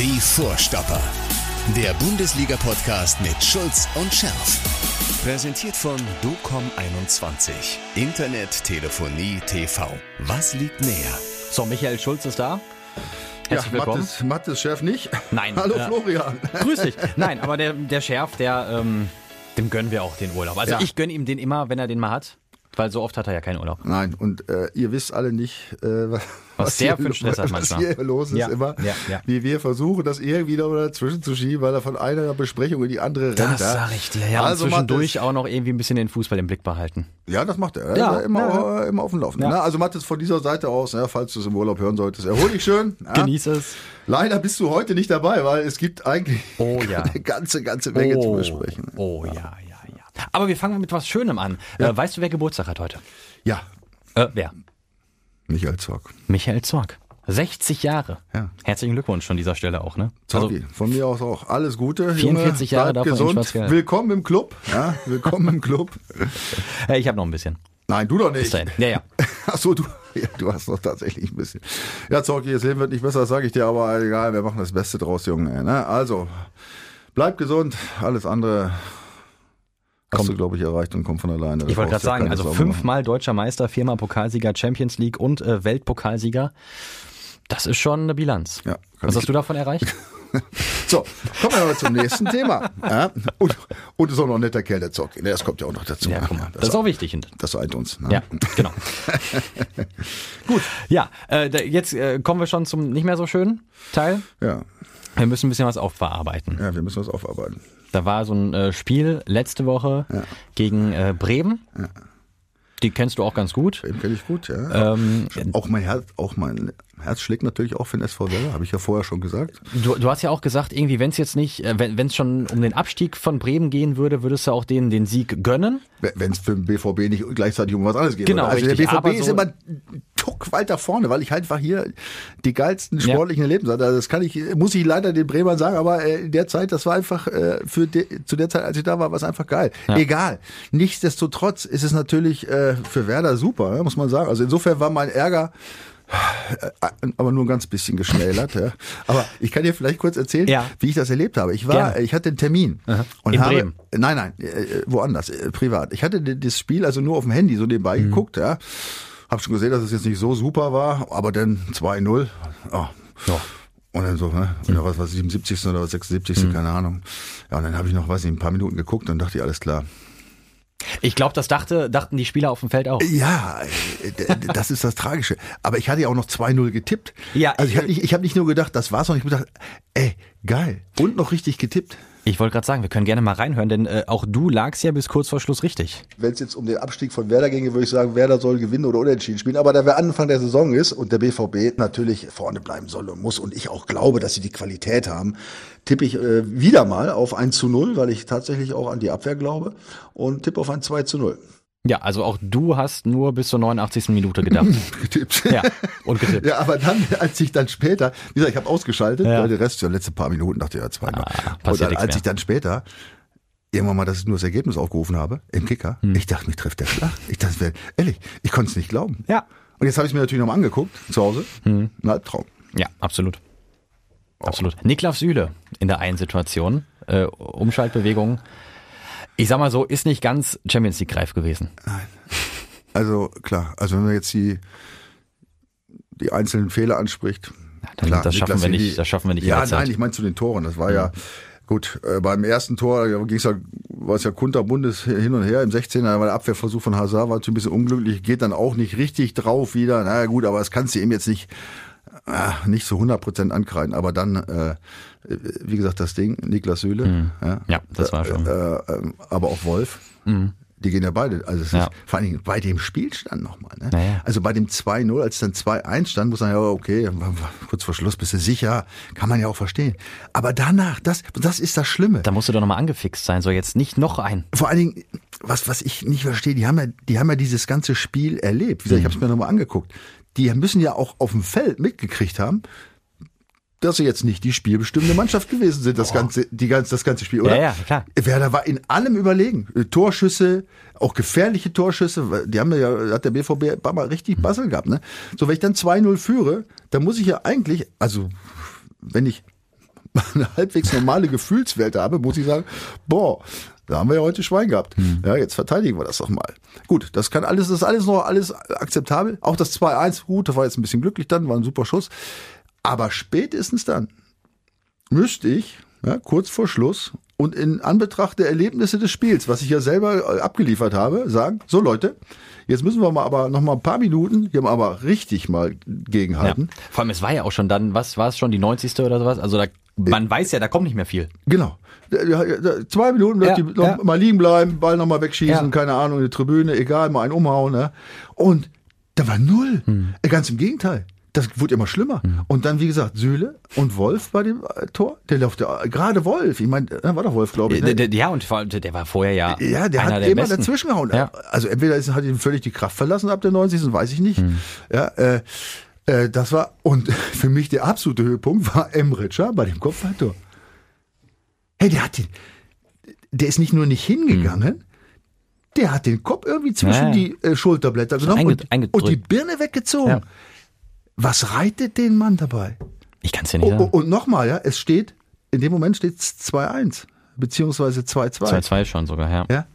Die Vorstopper. Der Bundesliga-Podcast mit Schulz und Scherf. Präsentiert von DOCOM21. Internet, Telefonie, TV. Was liegt näher? So, Michael Schulz ist da. Herzlich ja, willkommen. Mattes, Mattes Chef nicht. Nein. Hallo äh, Florian. Grüß dich. Nein, aber der, der Schärf, der, ähm, dem gönnen wir auch den Urlaub. Also Ja. ich gönne ihm den immer, wenn er den mal hat. Weil so oft hat er ja keinen Urlaub. Nein, und äh, ihr wisst alle nicht, äh, was, Was der hier, für einen Stress hat was manchmal. hier los ist Ja, immer. ja, ja. Wie wir versuchen, das irgendwie noch dazwischen zu schieben, weil er von einer Besprechung in die andere rennt. Das ja. sag ich dir. Ja, Also und zwischendurch auch noch irgendwie ein bisschen den Fußball im Blick behalten. Ja, das macht er. Ja, immer, ja, immer auf dem Laufenden. Ja. Ne? Also Mattes von dieser Seite aus, ja, falls du es im Urlaub hören solltest, erhol dich schön. Genieß es. Leider bist du heute nicht dabei, weil es gibt eigentlich Oh ja. eine ganze, ganze Menge zu besprechen. Oh ja. Aber wir fangen mit was Schönem an. Äh, weißt du, wer Geburtstag hat heute? Ja, Äh, wer? Michael Zock. Michael Zorg. 60 Jahre. Ja. Herzlichen Glückwunsch an dieser Stelle auch, ne? Zocki, von mir aus auch alles Gute. 44 Junge, Jahre davon gesund. Willkommen im Club. Ja, willkommen im Club. Ich habe noch ein bisschen. Nein, du doch nicht. Ja, ja. Ach so, du, ja, du hast doch tatsächlich ein bisschen. Ja, Zocki, das Leben wird nicht besser, sage ich dir, aber egal, wir machen das Beste draus, Junge. Ne? Also, bleib gesund. Alles andere hast du, glaube ich, erreicht und kommt von alleine. Ich wollte gerade ja sagen, keine also fünfmal deutscher Meister, viermal Pokalsieger, Champions League und äh, Weltpokalsieger. Das ist schon eine Bilanz. Ja, Was hast du davon erreicht? So, kommen wir mal zum nächsten Thema. Ja? Und, und ist auch noch ein netter Kerl, der Zocki. Das kommt ja auch noch dazu. Ja. Das, Das ist auch wichtig. das eint uns. Ne? Ja, genau. Gut. Ja, äh, jetzt äh, kommen wir schon zum nicht mehr so schönen Teil. ja. Wir müssen ein bisschen was aufbearbeiten. Ja, wir müssen was aufarbeiten. Da war so ein äh, Spiel letzte Woche gegen äh, Bremen. Die kennst du auch ganz gut. Den kenne ich gut, ja. Ähm, auch mein Herz, auch mein Herz schlägt natürlich auch für den SV Werder, habe ich ja vorher schon gesagt. Du, du hast ja auch gesagt, irgendwie, wenn es jetzt nicht, äh, wenn es schon um den Abstieg von Bremen gehen würde, würdest du auch denen den Sieg gönnen. Wenn es für den BVB nicht gleichzeitig um was anderes geht. Genau, Also richtig, der BVB ist so- immer ein Tuck weiter vorne, weil ich halt einfach hier die geilsten Ja. sportlichen Erlebnisse hatte. Also Das kann ich, muss ich leider den Bremern sagen, aber äh, in der Zeit, das war einfach äh, für de, zu der Zeit, als ich da war, war es einfach geil. Ja. Egal. Nichtsdestotrotz ist es natürlich für Werder super, ja, muss man sagen. Also insofern war mein Ärger aber nur ein ganz bisschen geschmälert. Ja. Aber ich kann dir vielleicht kurz erzählen, Ja. wie ich das erlebt habe. Ich war, Gerne. ich hatte einen Termin und In habe, Bremen? nein, nein, äh, woanders, äh, privat. Ich hatte das Spiel also nur auf dem Handy so nebenbei Mhm. geguckt, ja. Hab schon gesehen, dass es jetzt nicht so super war, aber dann 2-0. Oh. Ja. Und dann so, ne? Oder was war 77. oder 76. Mhm. keine Ahnung. Ja, und dann habe ich noch, weiß nicht, ein paar Minuten geguckt und dachte ich, alles klar. Ich glaube, das dachte, dachten die Spieler auf dem Feld auch. Ja, äh, das ist das Tragische. Aber ich hatte ja auch noch 2-0 getippt. Ja, also ich ich- habe nicht, ich hab nicht nur gedacht, das war's, sondern ich habe gedacht, ey, geil. Und noch richtig getippt. Ich wollte gerade sagen, wir können gerne mal reinhören, denn äh, auch du lagst ja bis kurz vor Schluss richtig. Wenn es jetzt um den Abstieg von Werder ginge, würde ich sagen, Werder soll gewinnen oder unentschieden spielen. Aber da wir Anfang der Saison ist und der BVB natürlich vorne bleiben soll und muss und ich auch glaube, dass sie die Qualität haben, tippe ich äh, wieder mal auf 1 zu 0, weil ich tatsächlich auch an die Abwehr glaube und tippe auf ein 2 zu 0. Ja, also auch du hast nur bis zur 89. Minute gedacht. Getippt. ja, und getippt. Ja, aber dann, als ich dann später, wie gesagt, ich habe ausgeschaltet, Ja. weil der Rest, ja, letzte paar Minuten dachte ich, ja, zweimal. Ah, passiert und dann, als mehr. ich dann später irgendwann mal das nur das Ergebnis aufgerufen habe, im Kicker, Hm. ich dachte, mich trifft der Schlag. Ich dachte, ehrlich, ich konnte es nicht glauben. Ja. Und jetzt habe ich mir natürlich nochmal angeguckt, zu Hause. Hm. Ein Albtraum. Ja, absolut. Absolut. Niklas Süle in der einen Situation, äh, Umschaltbewegung. Ich sag mal so, ist nicht ganz Champions League reif gewesen. Also klar, also wenn man jetzt die, die einzelnen Fehler anspricht, dann- klar, das schaffen Niklas wir nicht- das schaffen wir nicht Ja, nein, ich meine zu den Toren. Das war ja gut. Äh, beim ersten Tor ja, ging's ja, war es ja kunterbundes hin und her im 16er, war der Abwehrversuch von Hazard war ein bisschen unglücklich, geht dann auch nicht richtig drauf wieder. Na ja, gut, aber das kannst du ihm jetzt nicht ah, nicht zu 100 Prozent ankreiden. Aber dann, äh, wie gesagt, das Ding, Niklas Süle, ja, Mhm. Ja, das war schon. Mhm. Äh, äh, aber auch Wolf. Die gehen ja beide. Also Ja. ist vor allen Dingen bei dem Spielstand nochmal. Ne? Naja. Also bei dem 2-0, als dann 2-1 stand, muss man ja, okay, kurz vor Schluss bist du sicher, kann man ja auch verstehen. Aber danach, das, das ist das Schlimme. Da musst du doch nochmal angefixt sein, so jetzt nicht noch ein. Vor allen Dingen, was, was ich nicht verstehe, die haben ja, die haben ja dieses ganze Spiel erlebt. Wie gesagt, ich habe es mir nochmal angeguckt. Die müssen ja auch auf dem Feld mitgekriegt haben, dass sie jetzt nicht die spielbestimmende Mannschaft gewesen sind, das ganze, die ganze, das ganze Spiel, oder? Ja, ja, klar. Werder war in allem überlegen. Äh, Torschüsse, auch gefährliche Torschüsse, die haben ja, hat der BVB mal richtig Bassel gehabt, ne? So, wenn ich dann 2-0 führe, dann muss ich ja eigentlich, also, wenn ich eine halbwegs normale Gefühlswerte habe, muss ich sagen, boah, da haben wir ja heute Schwein gehabt. Hm. Ja, jetzt verteidigen wir das doch mal. Gut, das kann alles, das ist alles noch alles akzeptabel. Auch das 2-1, gut, das war jetzt ein bisschen glücklich dann, war ein super Schuss. Aber spätestens dann müsste ich, ja, kurz vor Schluss und in Anbetracht der Erlebnisse des Spiels, was ich ja selber äh, abgeliefert habe, sagen, so Leute, jetzt müssen wir mal aber noch mal ein paar Minuten, hier mal aber richtig mal Ja. gegenhalten. Vor allem, es war ja auch schon dann, was war es schon, die 90. oder sowas? Also da, man weiß ja, da kommt nicht mehr viel. Genau. Ja, ja, Zwei Minuten, Ja, ja. mal liegen bleiben, Ball noch mal wegschießen, Ja. keine Ahnung, in die Tribüne, egal, mal einen umhauen. Ne? Und da war null. Hm. Äh, Ganz im Gegenteil. Das wurde immer schlimmer. Und dann, wie gesagt, Sühle und Wolf bei dem äh, Tor. Der läuft ja, gerade Wolf. Ich meine, äh, war doch Wolf, glaube ich. Der, Ne? ja, und vor allem, der war vorher ja. Ja, der hat der immer Besten. dazwischen gehauen. Ja. Also entweder ist, hat ihm völlig die Kraft verlassen ab der 90. weiß ich nicht. Hm. Ja, äh, äh, das war, und für mich der absolute Höhepunkt war Emricher bei dem Kopfballtor. Hey, der hat den, der ist nicht nur nicht hingegangen, der hat den Kopf irgendwie zwischen Ja, ja. die äh, Schulterblätter genommen und, und die Birne weggezogen. Ja. Was reitet den Mann dabei? Ich kann es dir nicht Oh, oh, sagen. und nochmal, ja, es steht, in dem Moment steht es 2-1, beziehungsweise 2-2. 2-2 schon sogar, ja. Ja.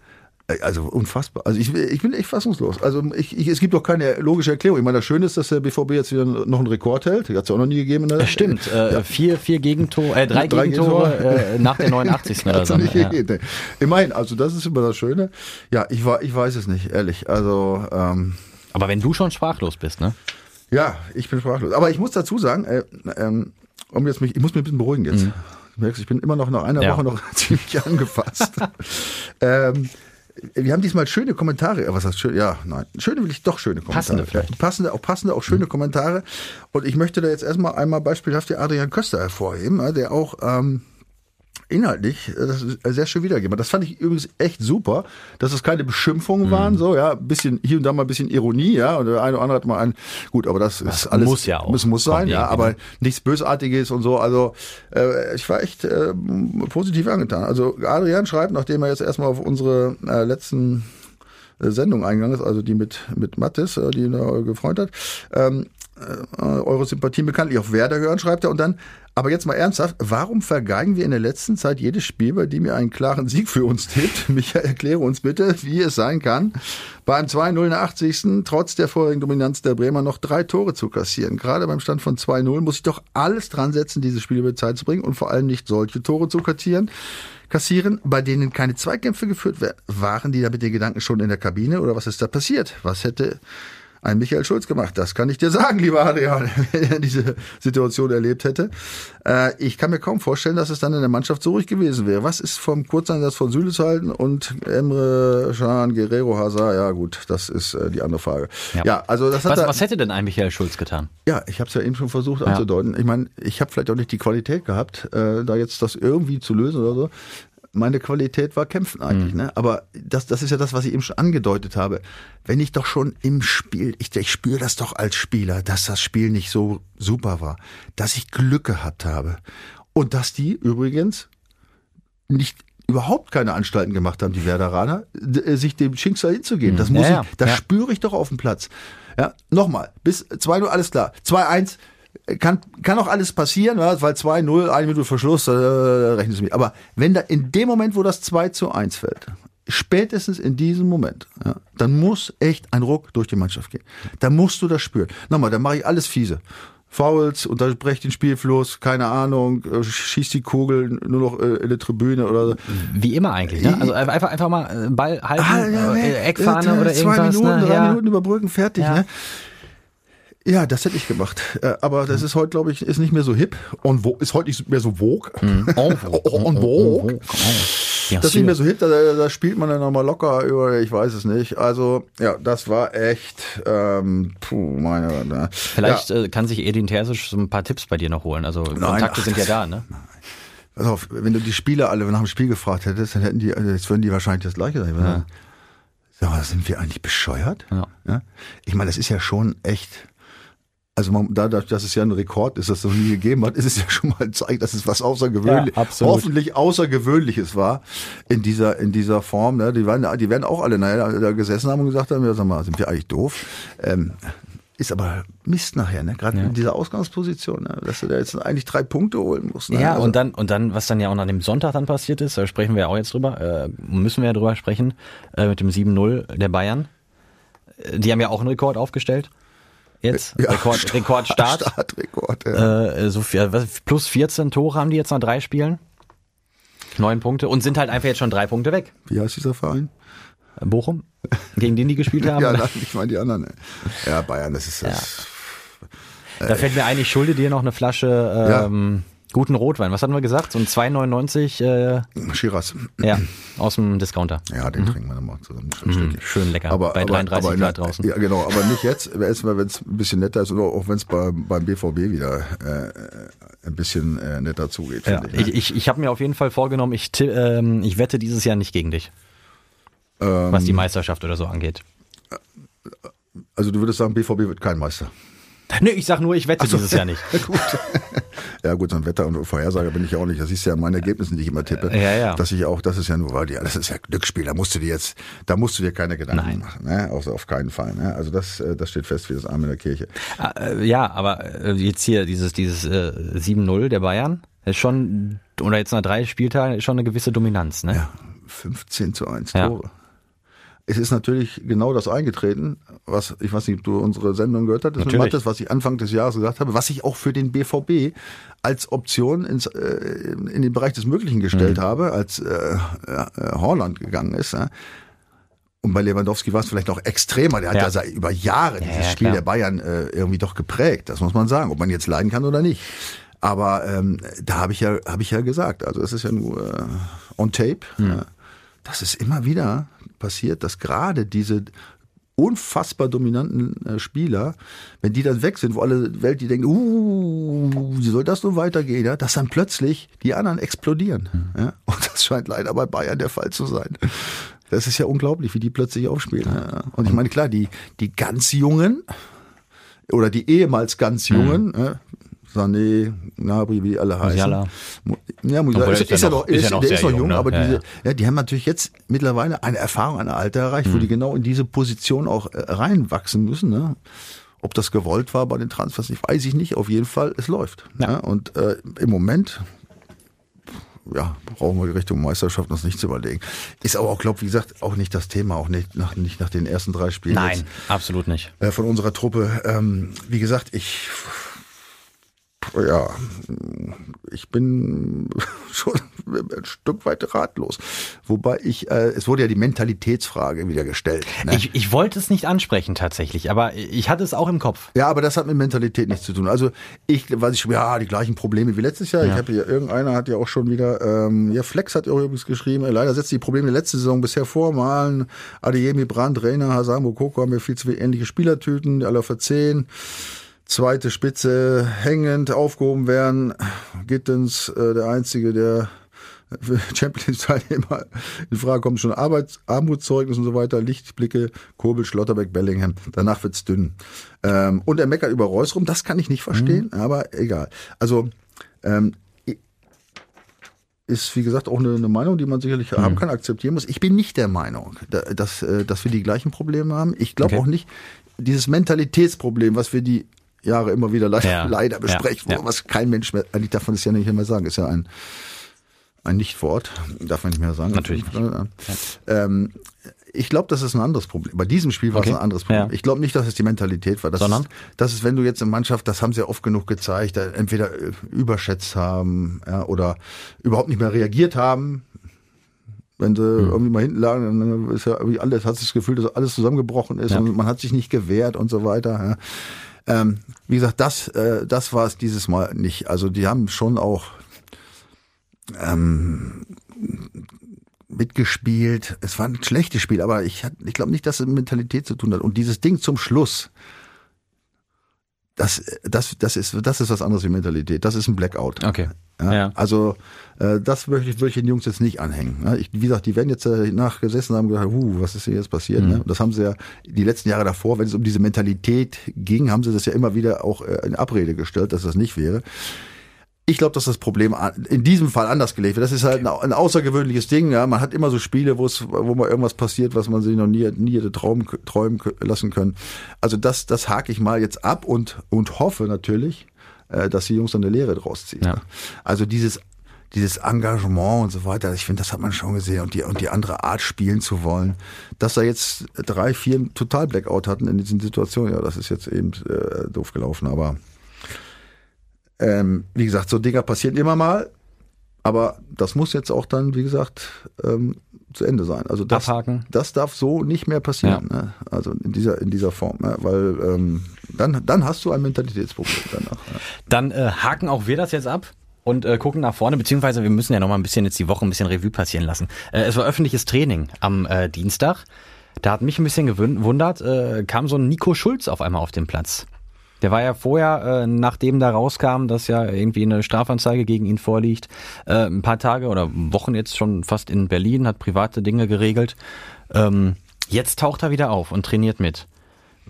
Also unfassbar. Also ich, ich bin echt fassungslos. Also ich, ich, es gibt doch keine logische Erklärung. Ich meine, das Schöne ist, dass der BVB jetzt wieder noch einen Rekord hält. Hat es auch noch nie gegeben. In stimmt. Äh, vier, vier Gegentore, äh, drei, Drei Gegentore Gegentore. äh, nach der 89. oder so. nicht Ja. gegeben, nee. Immerhin, also das ist immer das Schöne. Ja, ich, war, ich weiß es nicht, ehrlich. Also ähm, Aber wenn du schon sprachlos bist, ne? Ja, ich bin sprachlos. Aber ich muss dazu sagen, äh, ähm, um jetzt mich, ich muss mich ein bisschen beruhigen jetzt. Du merkst, ich bin immer noch nach einer Ja. Woche noch ziemlich angefasst. ähm, wir haben diesmal schöne Kommentare. Was heißt schön? Ja, nein. Schöne will ich doch schöne Kommentare. Passende vielleicht. Ja, passende, auch passende, auch schöne Kommentare. Und ich möchte da jetzt erstmal einmal beispielhaft den Adrian Köster hervorheben, der auch ähm, inhaltlich äh, das ist sehr schön wiedergegeben. Das fand ich übrigens echt super, dass es keine Beschimpfungen waren, so, ja, ein bisschen, hier und da mal ein bisschen Ironie, ja, und der eine oder andere hat mal ein, gut, aber das, ist alles. muss ja auch. Es muss sein, ja, aber ne? nichts Bösartiges und so, also, äh, ich war echt äh, positiv angetan. Also, Adrian schreibt, nachdem er jetzt erstmal auf unsere äh, letzten äh, Sendung eingegangen ist, also die mit, mit Mattes, äh, die ihn da gefreut hat, ähm, äh, eure Sympathien bekanntlich auf Werder gehören, schreibt er. Und dann, aber jetzt mal ernsthaft, warum vergeigen wir in der letzten Zeit jedes Spiel, bei dem ihr einen klaren Sieg für uns tippt? Micha, erkläre uns bitte, wie es sein kann, beim 2-0 in der 80. trotz der vorherigen Dominanz der Bremer noch drei Tore zu kassieren. Gerade beim Stand von 2-0 muss ich doch alles dran setzen, diese Spiele über Zeit zu bringen und vor allem nicht solche Tore zu kassieren kassieren, bei denen keine Zweikämpfe geführt werden. Waren die da mit den Gedanken schon in der Kabine oder was ist da passiert? Was hätte ein Michael Schulz gemacht? Das kann ich dir sagen, lieber Adrian, wenn er diese Situation erlebt hätte. Äh, ich kann mir kaum vorstellen, dass es dann in der Mannschaft so ruhig gewesen wäre. Was ist vom Kurzeinsatz von Süle zu halten und Emre Can, Guerrero Hazard? Ja gut, das ist äh, die andere Frage. Ja, Ja. also das hat Was, er, was hätte denn ein Michael Schulz getan? ja, ich habe es ja eben schon versucht anzudeuten. Ich meine, ich habe vielleicht auch nicht die Qualität gehabt, äh, da jetzt das irgendwie zu lösen oder so. Meine Qualität war kämpfen eigentlich, ne? Aber das, das ist ja das, was ich eben schon angedeutet habe. Wenn ich doch schon im Spiel, ich, ich spüre das doch als Spieler, dass das Spiel nicht so super war, dass ich Glück gehabt habe und dass die übrigens nicht überhaupt keine Anstalten gemacht haben, die Werderaner, äh, sich dem Schicksal hinzugeben. Das muss Ja, ich, das ja. spüre ich doch auf dem Platz. Ja, nochmal, bis 2-0, alles klar. 2-1, äh, kann, kann auch alles passieren, weil 2-0, eine Minute Verschluss, äh, rechnen Sie mit. Aber wenn da in dem Moment, wo das 2 zu 1 fällt, spätestens in diesem Moment, ja, dann muss echt ein Ruck durch die Mannschaft gehen. Da musst du das spüren. Nochmal, da mache ich alles fiese. Fouls, unterbreche den Spielfluss, keine Ahnung, äh, schieß die Kugel nur noch äh, in die Tribüne oder so. Wie immer eigentlich, ne? Also einfach, einfach mal äh, Ball halten, Ah, ja. Eckfahne oder Zwei irgendwas. Minuten, ne? drei ja. Minuten überbrücken, fertig. Ne? Ja, das hätte ich gemacht. Äh, Aber das ist heute, glaube ich, ist nicht mehr so hip. Und wo ist heute nicht mehr so vogue. En vogue. En vogue. Bien Das ist nicht mehr so hip, da, da spielt man dann nochmal locker über, ich weiß es nicht. Also, ja, das war echt, ähm, puh, meine, ne. Vielleicht Ja, äh, kann sich Edin Terzic so ein paar Tipps bei dir noch holen. Also Kontakte ach, sind ja da, ne? pass auf, wenn du die Spieler alle nach dem Spiel gefragt hättest, dann hätten die, also jetzt würden die wahrscheinlich das Gleiche sagen. Ja. Sag mal, sind wir eigentlich bescheuert? Ja. Ja? Ich meine, das ist ja schon echt. Also man, dadurch, dass es ja ein Rekord ist, das es noch nie gegeben hat, ist es ja schon mal ein Zeichen, dass es was außergewöhnlich, Ja, hoffentlich außergewöhnliches war in dieser in dieser Form. Ne? Die werden, die werden auch alle naja, da gesessen haben und gesagt haben, ja, sag mal, sind wir eigentlich doof? Ähm, ist aber Mist nachher, ne? Gerade in dieser Ausgangsposition, ne? dass du da jetzt eigentlich drei Punkte holen musst. Ne? Ja, Also- und dann, und dann, was dann ja auch nach dem Sonntag dann passiert ist, da sprechen wir ja auch jetzt drüber, äh, müssen wir ja drüber sprechen, äh, mit dem 7-0 der Bayern. Äh, Die haben ja auch einen Rekord aufgestellt. Jetzt. Ja, Rekord, Start- Rekordstart. Startrekord, ja. Äh, so viel, was, plus 14 Tore haben die jetzt nach drei Spielen. Neun Punkte und sind halt einfach jetzt schon drei Punkte weg. Wie heißt dieser Verein? Äh, Bochum, gegen den die gespielt haben. Ja, nein, ich meine die anderen. Ne? Ja, Bayern, das ist das. Da fällt mir ein, ich schulde dir noch eine Flasche ähm, guten Rotwein. Was hatten wir gesagt? So ein 2,99 äh, Shiraz. ja, aus dem Discounter. Ja, den trinken wir dann mal zusammen. Stückchen. Schön lecker. Aber, bei aber, 33 aber, Grad draußen. Ja, genau, aber nicht jetzt. Erstmal, wenn es ein bisschen netter ist oder auch wenn es beim, beim BVB wieder äh, ein bisschen äh, netter zugeht, Ja, ich. ich Ne? ich, ich habe mir auf jeden Fall vorgenommen, ich, ähm, ich wette dieses Jahr nicht gegen dich, Ähm, was die Meisterschaft oder so angeht. also du würdest sagen, BVB wird kein Meister. Nee, ich sag nur, ich wette dieses Jahr nicht. gut. Ja gut, so ein Wetter- und Vorhersager bin ich ja auch nicht. Das siehst du ja an meinen Ergebnissen, die ich immer tippe. Ja, ja. Dass ich auch, das ist ja nur, weil die, das ist ja Glücksspiel, da musst du dir jetzt, da musst du dir keine Gedanken Nein. machen. Ne? Auf, auf keinen Fall. Ne? Also das, äh, das steht fest wie das Arm in der Kirche. Ah, äh, ja, aber äh, jetzt hier dieses, dieses äh, 7-0 der Bayern ist schon, oder jetzt nach drei Spieltagen, ist schon eine gewisse Dominanz, ne? Ja, 15 zu 1 Ja. Es ist natürlich genau das eingetreten, was, ich weiß nicht, ob du unsere Sendung gehört hattest, mit Natürlich. Mattes, was ich Anfang des Jahres gesagt habe, was ich auch für den BVB als Option ins, äh, in den Bereich des Möglichen Mhm. gestellt habe, als äh, äh, Horland gegangen ist. Ja. Und bei Lewandowski war es vielleicht noch extremer. Der hat ja, Ja. seit über Jahre dieses ja, Spiel der Bayern äh, irgendwie doch geprägt. Das muss man sagen, ob man jetzt leiden kann oder nicht. Aber ähm, da habe ich ja habe ich ja gesagt, also das ist ja nur äh, on tape. Hm. Ja, dass es immer wieder passiert, dass gerade diese unfassbar dominanten äh, Spieler, wenn die dann weg sind, wo alle Welt die denken, uh, wie soll das nun weitergehen, ja, dass dann plötzlich die anderen explodieren. Ja? Und das scheint leider bei Bayern der Fall zu sein. Das ist ja unglaublich, wie die plötzlich aufspielen. Ja. Und ich meine, klar, die, die ganz Jungen oder die ehemals ganz Jungen, ja, Sané, Gnabry, wie die alle heißen. Musiala. Mu- Ja, Musiala ist, der ist, ja noch, ist, ist ja noch der ist noch jung, jung, ne? aber Ja, diese, ja. die haben natürlich jetzt mittlerweile eine Erfahrung, ein Alter erreicht, Mhm. wo die genau in diese Position auch äh, reinwachsen müssen. Ne? Ob das gewollt war bei den Transfers, ich weiß ich nicht. Auf jeden Fall, es läuft. Ja. Ja. Und äh, im Moment ja, brauchen wir Richtung Meisterschaft uns nicht zu überlegen. Ist aber auch, glaube wie gesagt, auch nicht das Thema, auch nicht nach, nicht nach den ersten drei Spielen Nein, jetzt, absolut nicht. äh, von unserer Truppe. Ähm, wie gesagt, ich ja, ich bin schon ein Stück weit ratlos. Wobei ich, äh, es wurde ja die Mentalitätsfrage wieder gestellt. Ne? Ich, ich wollte es nicht ansprechen tatsächlich, aber ich hatte es auch im Kopf. Ja, aber das hat mit Mentalität nichts zu tun. Also ich, weiß ich ja, die gleichen Probleme wie letztes Jahr. Ich habe hier, irgendeiner hat ja auch schon wieder, ähm, ja, Flex hat ja auch übrigens geschrieben, leider setzt die Probleme der letzten Saison bisher vor. Malen, Adeyemi, Brandt, Reiner, Hassan, Mokoko haben ja viel zu ähnliche Spielertüten, alle für 10. Zweite Spitze hängend aufgehoben werden. Gittens, äh, der Einzige, der für Champions League Teilnehmer in Frage kommt, schon Arbeits Armutszeugnis und so weiter, Lichtblicke, Kobel, Schlotterbeck, Bellingham. Danach wird's dünn. Ähm, und er meckert über Reus rum, das kann ich nicht verstehen, aber egal. Also ähm, ist, wie gesagt, auch eine, eine Meinung, die man sicherlich haben kann, akzeptieren muss. Ich bin nicht der Meinung, da- dass, äh, dass wir die gleichen Probleme haben. Ich glaube Okay. auch nicht, dieses Mentalitätsproblem, was wir die Jahre immer wieder leider, Ja. leider besprechen, Ja. was kein Mensch mehr, eigentlich darf man das ja nicht mehr sagen, ist ja ein, ein Nichtwort, darf man nicht mehr sagen. Natürlich Ähm, ich glaube, das ist ein anderes Problem. Bei diesem Spiel war Okay. es ein anderes Problem. Ja. Ich glaube nicht, dass es die Mentalität war. Das Sondern? Ist, das ist, wenn du jetzt eine Mannschaft, das haben sie ja oft genug gezeigt, äh, entweder äh, überschätzt haben ja, oder überhaupt nicht mehr reagiert haben. Wenn sie Hm. irgendwie mal hinten lagen, dann ist ja irgendwie alles, hat sich das Gefühl, dass alles zusammengebrochen ist und man hat sich nicht gewehrt und so weiter. Ähm, wie gesagt, das, äh, das war es dieses Mal nicht. Also die haben schon auch ähm, mitgespielt. Es war ein schlechtes Spiel, aber ich, ich glaube nicht, dass es mit Mentalität zu tun hat. Und dieses Ding zum Schluss, das, das, das, ist, das ist was anderes wie Mentalität. Das ist ein Blackout. Okay. Ja, Ja. Also äh, das würde ich, würde ich den Jungs jetzt nicht anhängen. Ja, ich, wie gesagt, die werden jetzt äh, nachgesessen haben und gedacht, huh, was ist hier jetzt passiert? Mhm. Ne? Das haben sie ja die letzten Jahre davor, wenn es um diese Mentalität ging, haben sie das ja immer wieder auch äh, in Abrede gestellt, dass das nicht wäre. Ich glaube, dass das Problem in diesem Fall anders gelegt wird. Das ist halt ein, außergewöhnliches Ding. Ja. Man hat immer so Spiele, wo es, wo mal irgendwas passiert, was man sich noch nie, nie hätte träumen, träumen lassen können. Also das, das hake ich mal jetzt ab und, und hoffe natürlich, äh, dass die Jungs dann eine Lehre draus ziehen. Ja. Also dieses dieses Engagement und so weiter, ich finde, das hat man schon gesehen und die, und die andere Art spielen zu wollen. Dass er jetzt drei, vier total Blackout hatten in diesen Situationen, ja, das ist jetzt eben äh, doof gelaufen, aber ähm, wie gesagt, so Dinger passieren immer mal, aber das muss jetzt auch dann, wie gesagt, ähm, zu Ende sein. Also das, Abhaken. das darf so nicht mehr passieren. Ja. Ne? Also in dieser in dieser Form, ne? weil ähm, dann dann hast du ein Mentalitätsproblem danach. Ja. Dann äh, haken auch wir das jetzt ab und äh, gucken nach vorne, beziehungsweise wir müssen ja noch mal ein bisschen jetzt die Woche ein bisschen Revue passieren lassen. Äh, es war öffentliches Training am äh, Dienstag. Da hat mich ein bisschen gewundert, äh, kam so ein Nico Schulz auf einmal auf den Platz. Der war ja vorher, äh, nachdem da rauskam, dass ja irgendwie eine Strafanzeige gegen ihn vorliegt, äh, ein paar Tage oder Wochen jetzt schon fast in Berlin, hat private Dinge geregelt. Ähm, jetzt taucht er wieder auf und trainiert mit.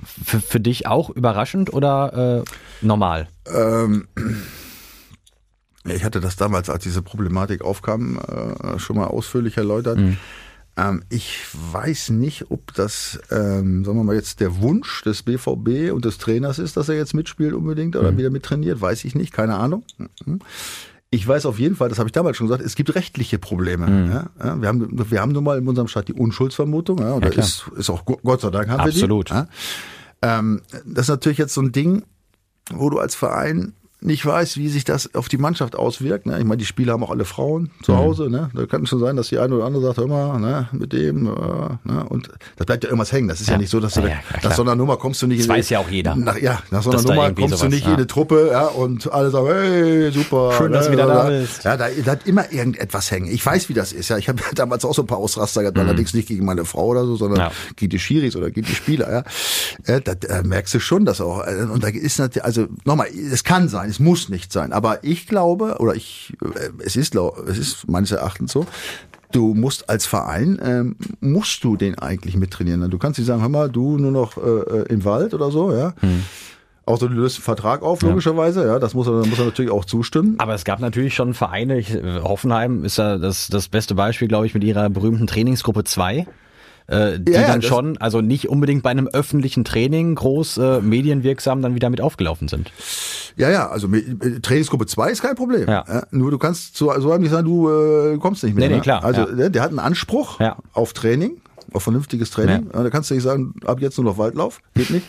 Für, für dich auch überraschend oder äh, normal? Ähm, ich hatte das damals, als diese Problematik aufkam, äh, schon mal ausführlich erläutert. Mhm. Ähm, ich weiß nicht, ob das, ähm, sagen wir mal, jetzt der Wunsch des BVB und des Trainers ist, dass er jetzt mitspielt unbedingt oder mhm. wieder mittrainiert, weiß ich nicht, keine Ahnung. Mhm. Ich weiß auf jeden Fall, das habe ich damals schon gesagt, es gibt rechtliche Probleme. Mhm. Ja, wir, haben, wir haben nun mal in unserem Staat die Unschuldsvermutung, ja, und ja, da ist, ist auch Gott sei Dank haben Absolut. wir die. Ja. Ähm, das ist natürlich jetzt so ein Ding, wo du als Verein nicht weiß, wie sich das auf die Mannschaft auswirkt. Ne? Ich meine, die Spieler haben auch alle Frauen zu mhm. Hause. Ne? Da kann es schon sein, dass die eine oder andere sagt, hör mal, ne, mit dem. Äh, ne? Und das bleibt ja irgendwas hängen. Das ist ja, ja nicht so, dass du ja, ja, nach so einer Nummer kommst du nicht das weiß ja auch jeder. Nach, ja, nach so einer Nummer kommst sowas, du nicht in eine Truppe ja, und alle sagen, hey, super. Schön, dass du wieder da bist. Ja, da, hat immer irgendetwas hängen. Ich weiß, wie das ist. Ja, Ich habe damals auch so ein paar Ausraster gehabt, mhm. allerdings nicht gegen meine Frau oder so, sondern gegen die Schiris oder gegen die Spieler. Ja. Ja, da, da merkst du schon, dass auch. Äh, und da ist natürlich, also nochmal, es kann sein, es muss nicht sein. Aber ich glaube, oder ich, äh, es ist, es ist meines Erachtens so, du musst als Verein, ähm, musst du den eigentlich mittrainieren. Du kannst nicht sagen, hör mal, du nur noch äh, äh im Wald oder so, ja. Hm. Außer du löst einen Vertrag auf, logischerweise, ja, das muss er, muss er natürlich auch zustimmen. Aber es gab natürlich schon Vereine, ich, Hoffenheim ist ja das, das beste Beispiel, glaube ich, mit ihrer berühmten Trainingsgruppe 2 äh, die ja, dann schon, also nicht unbedingt bei einem öffentlichen Training groß äh, medienwirksam dann wieder mit aufgelaufen sind. Ja, ja, also mit, Trainingsgruppe 2 ist kein Problem. Ja. ja. nur du kannst so, so nicht sagen, du äh, kommst nicht mit. Nee, nee, ne? klar. Also ja. der, der hat einen Anspruch ja. auf Training auf vernünftiges Training. Ja. Da kannst du nicht sagen, ab jetzt nur noch Waldlauf, geht nicht.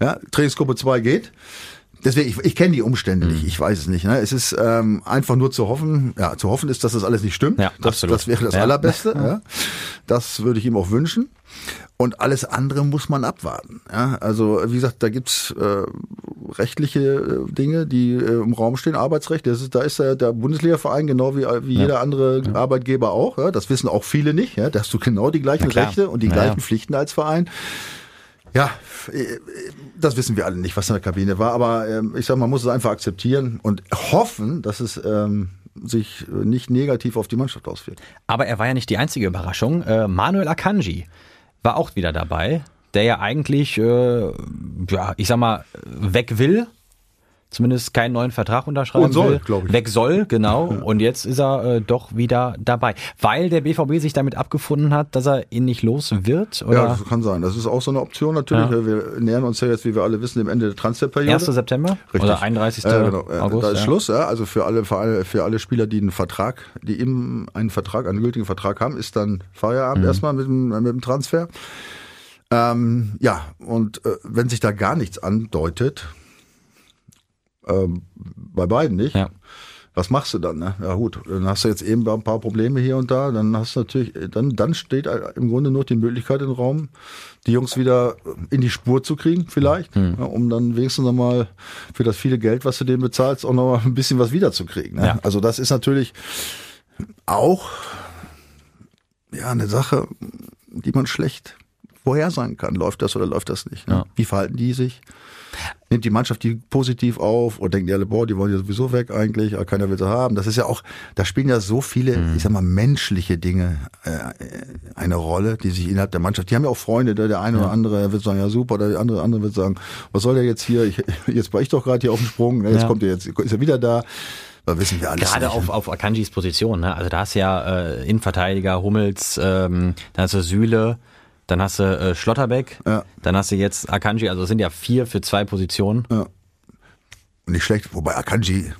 Ja, Trainingsgruppe 2 geht. Deswegen, ich, ich kenne die Umstände mhm. nicht, ich weiß es nicht. Ne? Es ist ähm, einfach nur zu hoffen, ja, zu hoffen ist, dass das alles nicht stimmt. Ja, das, absolut. das wäre das ja. Allerbeste. Ja. Das würde ich ihm auch wünschen. Und alles andere muss man abwarten. Ja? Also wie gesagt, da gibt's äh, rechtliche äh, Dinge, die äh, im Raum stehen, Arbeitsrecht. Das ist, da ist der, der Bundesligaverein genau wie, wie ja. jeder andere ja. Arbeitgeber auch. Ja? Das wissen auch viele nicht. Ja? Da hast du genau die gleichen Rechte und die gleichen Pflichten als Verein. Ja, äh, das wissen wir alle nicht, was in der Kabine war, aber ähm, ich sage, man muss es einfach akzeptieren und hoffen, dass es ähm, sich nicht negativ auf die Mannschaft auswirkt. Aber er war ja nicht die einzige Überraschung. Äh, Manuel Akanji war auch wieder dabei, der ja eigentlich, äh, ja, ich sag mal, weg will zumindest keinen neuen Vertrag unterschreiben Und soll, will, ich. weg soll, genau. Ja. Und jetzt ist er äh, doch wieder dabei, weil der BVB sich damit abgefunden hat, dass er ihn nicht los wird. Oder? Ja, das kann sein. Das ist auch so eine Option natürlich. Ja. Wir nähern uns ja jetzt, wie wir alle wissen, dem Ende der Transferperiode. 1. September Richtig. oder 31. Äh, genau. August. Da ist ja. Schluss. Ja. Also für alle, für alle, für alle Spieler, die einen Vertrag, die eben einen Vertrag, einen gültigen Vertrag haben, ist dann Feierabend mhm. erstmal mit dem, mit dem Transfer. Ähm, ja, und äh, wenn sich da gar nichts andeutet, ähm, bei beiden nicht. Ja. Was machst du dann? Ne? Ja gut, dann hast du jetzt eben ein paar Probleme hier und da. Dann hast du natürlich, dann dann steht im Grunde nur die Möglichkeit im Raum, die Jungs wieder in die Spur zu kriegen, vielleicht, hm. ja, um dann wenigstens nochmal für das viele Geld, was du denen bezahlst, auch nochmal ein bisschen was wiederzukriegen. Ne? Ja. Also das ist natürlich auch ja eine Sache, die man schlecht vorhersagen kann. Läuft das oder läuft das nicht? Ne? Ja. Wie verhalten die sich? Nimmt die Mannschaft die positiv auf und denken die alle, boah, die wollen ja sowieso weg eigentlich, keiner will sie haben. Das ist ja auch, da spielen ja so viele, mhm. ich sag mal, menschliche Dinge äh, eine Rolle, die sich innerhalb der Mannschaft, die haben ja auch Freunde, der, der eine ja. oder andere wird sagen, ja super, der andere andere wird sagen, was soll der jetzt hier, ich, jetzt war ich doch gerade hier auf dem Sprung, jetzt ja. kommt er jetzt, ist er wieder da. Da wissen wir alles. Gerade nicht. auf, auf Akanjis Position, ne? Also da hast du ja äh, Innenverteidiger, Hummels, ähm, dann hast du Süle, dann hast du äh, Schlotterbeck, Ja. dann hast du jetzt Akanji, also es sind ja vier für zwei Positionen. Nicht schlecht, wobei Akanji,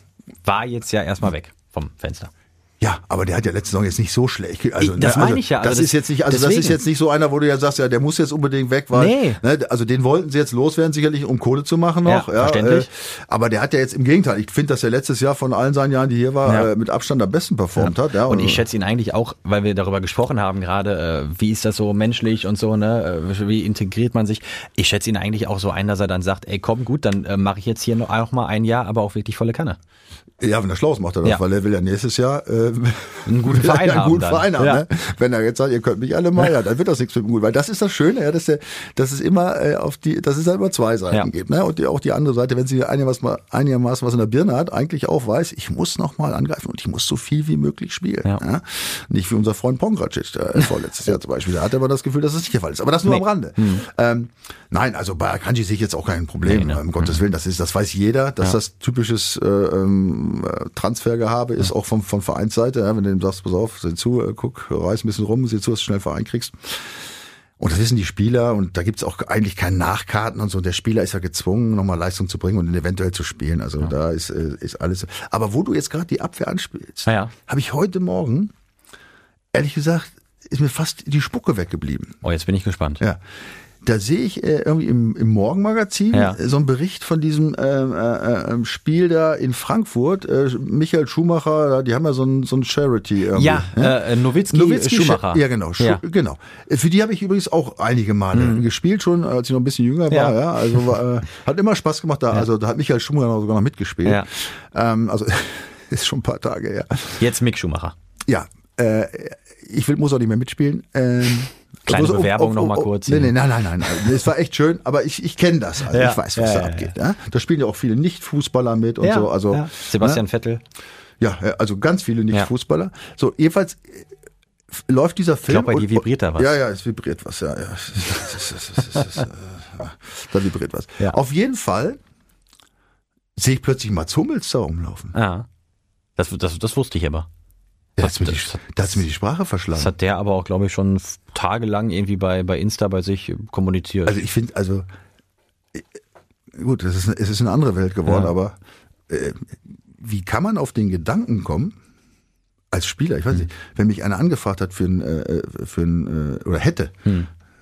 War jetzt ja erstmal weg vom Fenster. Ja, aber der hat ja letzte Saison jetzt nicht so schlecht. Also, Ich- das ne, also, meine ich ja, also das, das- ist jetzt nicht, also das deswegen. ist jetzt nicht so einer, wo du ja sagst, ja, der muss jetzt unbedingt weg, weil, Nee. ne, also den wollten sie jetzt loswerden, sicherlich, um Kohle zu machen noch. Ja, verständlich. Äh, aber der hat ja jetzt im Gegenteil, ich finde, dass er letztes Jahr von allen seinen Jahren, die hier war, Ja. äh, mit Abstand am besten performt hat. Ja, Und ich schätze ihn eigentlich auch, weil wir darüber gesprochen haben gerade, äh, wie ist das so menschlich und so, ne? äh, Wie integriert man sich? Ich schätze ihn eigentlich auch so ein, dass er dann sagt, ey komm gut, dann äh, mache ich jetzt hier noch, auch mal ein Jahr, aber auch wirklich volle Kanne. Ja, wenn er schlau ist, macht er das, Ja. weil er will ja nächstes Jahr äh, Einen guten er Verein einen haben guten. Verein haben. Ja. Ne? Wenn er jetzt sagt, ihr könnt mich alle mal, ja, dann wird das nichts mit dem gut. Weil das ist das Schöne, ja, dass, der, dass es immer äh, auf die, dass es halt immer zwei Seiten Ja. gibt. Ne? Und die, auch die andere Seite, wenn sie einigermaßen, mal- einigermaßen was in der Birne hat, eigentlich auch weiß, ich muss noch mal angreifen und ich muss so viel wie möglich spielen. Ja. Ja? Nicht wie unser Freund Pongracic, äh, vorletztes Jahr zum Beispiel. Da hat er aber das Gefühl, dass es nicht der Fall ist. Aber das nur Nee. am Rande. Ähm, nein, also bei Akanji sehe ich jetzt auch kein Problem. Nee, ne? Um Gottes Willen, das ist, das weiß jeder, dass das typisches äh, ähm, äh, Transfergehabe ist, auch vom, von Vereinsseite. Ja, wenn du dem sagst, pass auf, sieh zu, äh, guck, reiß ein bisschen rum, sieh zu, dass du schnell Verein kriegst. Und das wissen die Spieler und da gibt's auch eigentlich keinen Nachkarten und so. Der Spieler ist ja gezwungen, nochmal Leistung zu bringen und eventuell zu spielen. Also da ist, äh, ist alles. Aber wo du jetzt gerade die Abwehr anspielst, Ja, ja. habe ich heute Morgen, ehrlich gesagt, ist mir fast die Spucke weggeblieben. Oh, jetzt bin ich gespannt. Ja. Da sehe ich äh, irgendwie im, im Morgenmagazin Ja. äh, so einen Bericht von diesem ähm, äh, äh, Spiel da in Frankfurt. Äh, Michael Schumacher, die haben ja so ein, so ein Charity. Irgendwie, Ja, äh, Nowitzki, Nowitzki Schumacher. Ja, genau. Schu Ja. genau. Äh, Für die habe ich übrigens auch einige Male gespielt, schon als ich noch ein bisschen jünger war. Ja. Ja, also war, äh, hat immer Spaß gemacht da. Also da hat Michael Schumacher sogar noch mitgespielt. Ja. Ähm, also ist schon ein paar Tage her. Jetzt Mick Schumacher. Ja, äh, ich will, muss auch nicht mehr mitspielen. Ähm, Kleine also, Bewerbung noch mal kurz Nee, nee, nein, nein, nein. Also, Es war echt schön, aber ich, ich kenne das. Also Ja, ich weiß, was ja, da abgeht. Ja. Da spielen ja auch viele Nicht-Fußballer mit und so. Also, ja. Sebastian ne? Vettel. Ja, also ganz viele Nicht-Fußballer. So, jedenfalls äh, läuft dieser Film. glaub, bei und- dir vibriert da was. Ja, ja, es vibriert was. Ja, ja. Da vibriert was. Ja. Auf jeden Fall sehe ich plötzlich Mats Hummels da rumlaufen. Ja. Das, das, das wusste ich aber. Da hat's mir, die, das- da hat's mir die Sprache verschlagen. Das hat der aber auch, glaube ich, schon tagelang irgendwie bei, bei Insta bei sich äh, kommuniziert. Also ich finde, also äh, gut, es ist, es ist eine andere Welt geworden, Ja. aber äh, wie kann man auf den Gedanken kommen, als Spieler, ich weiß nicht, wenn mich einer angefragt hat für ein, äh, für ein äh, oder hätte,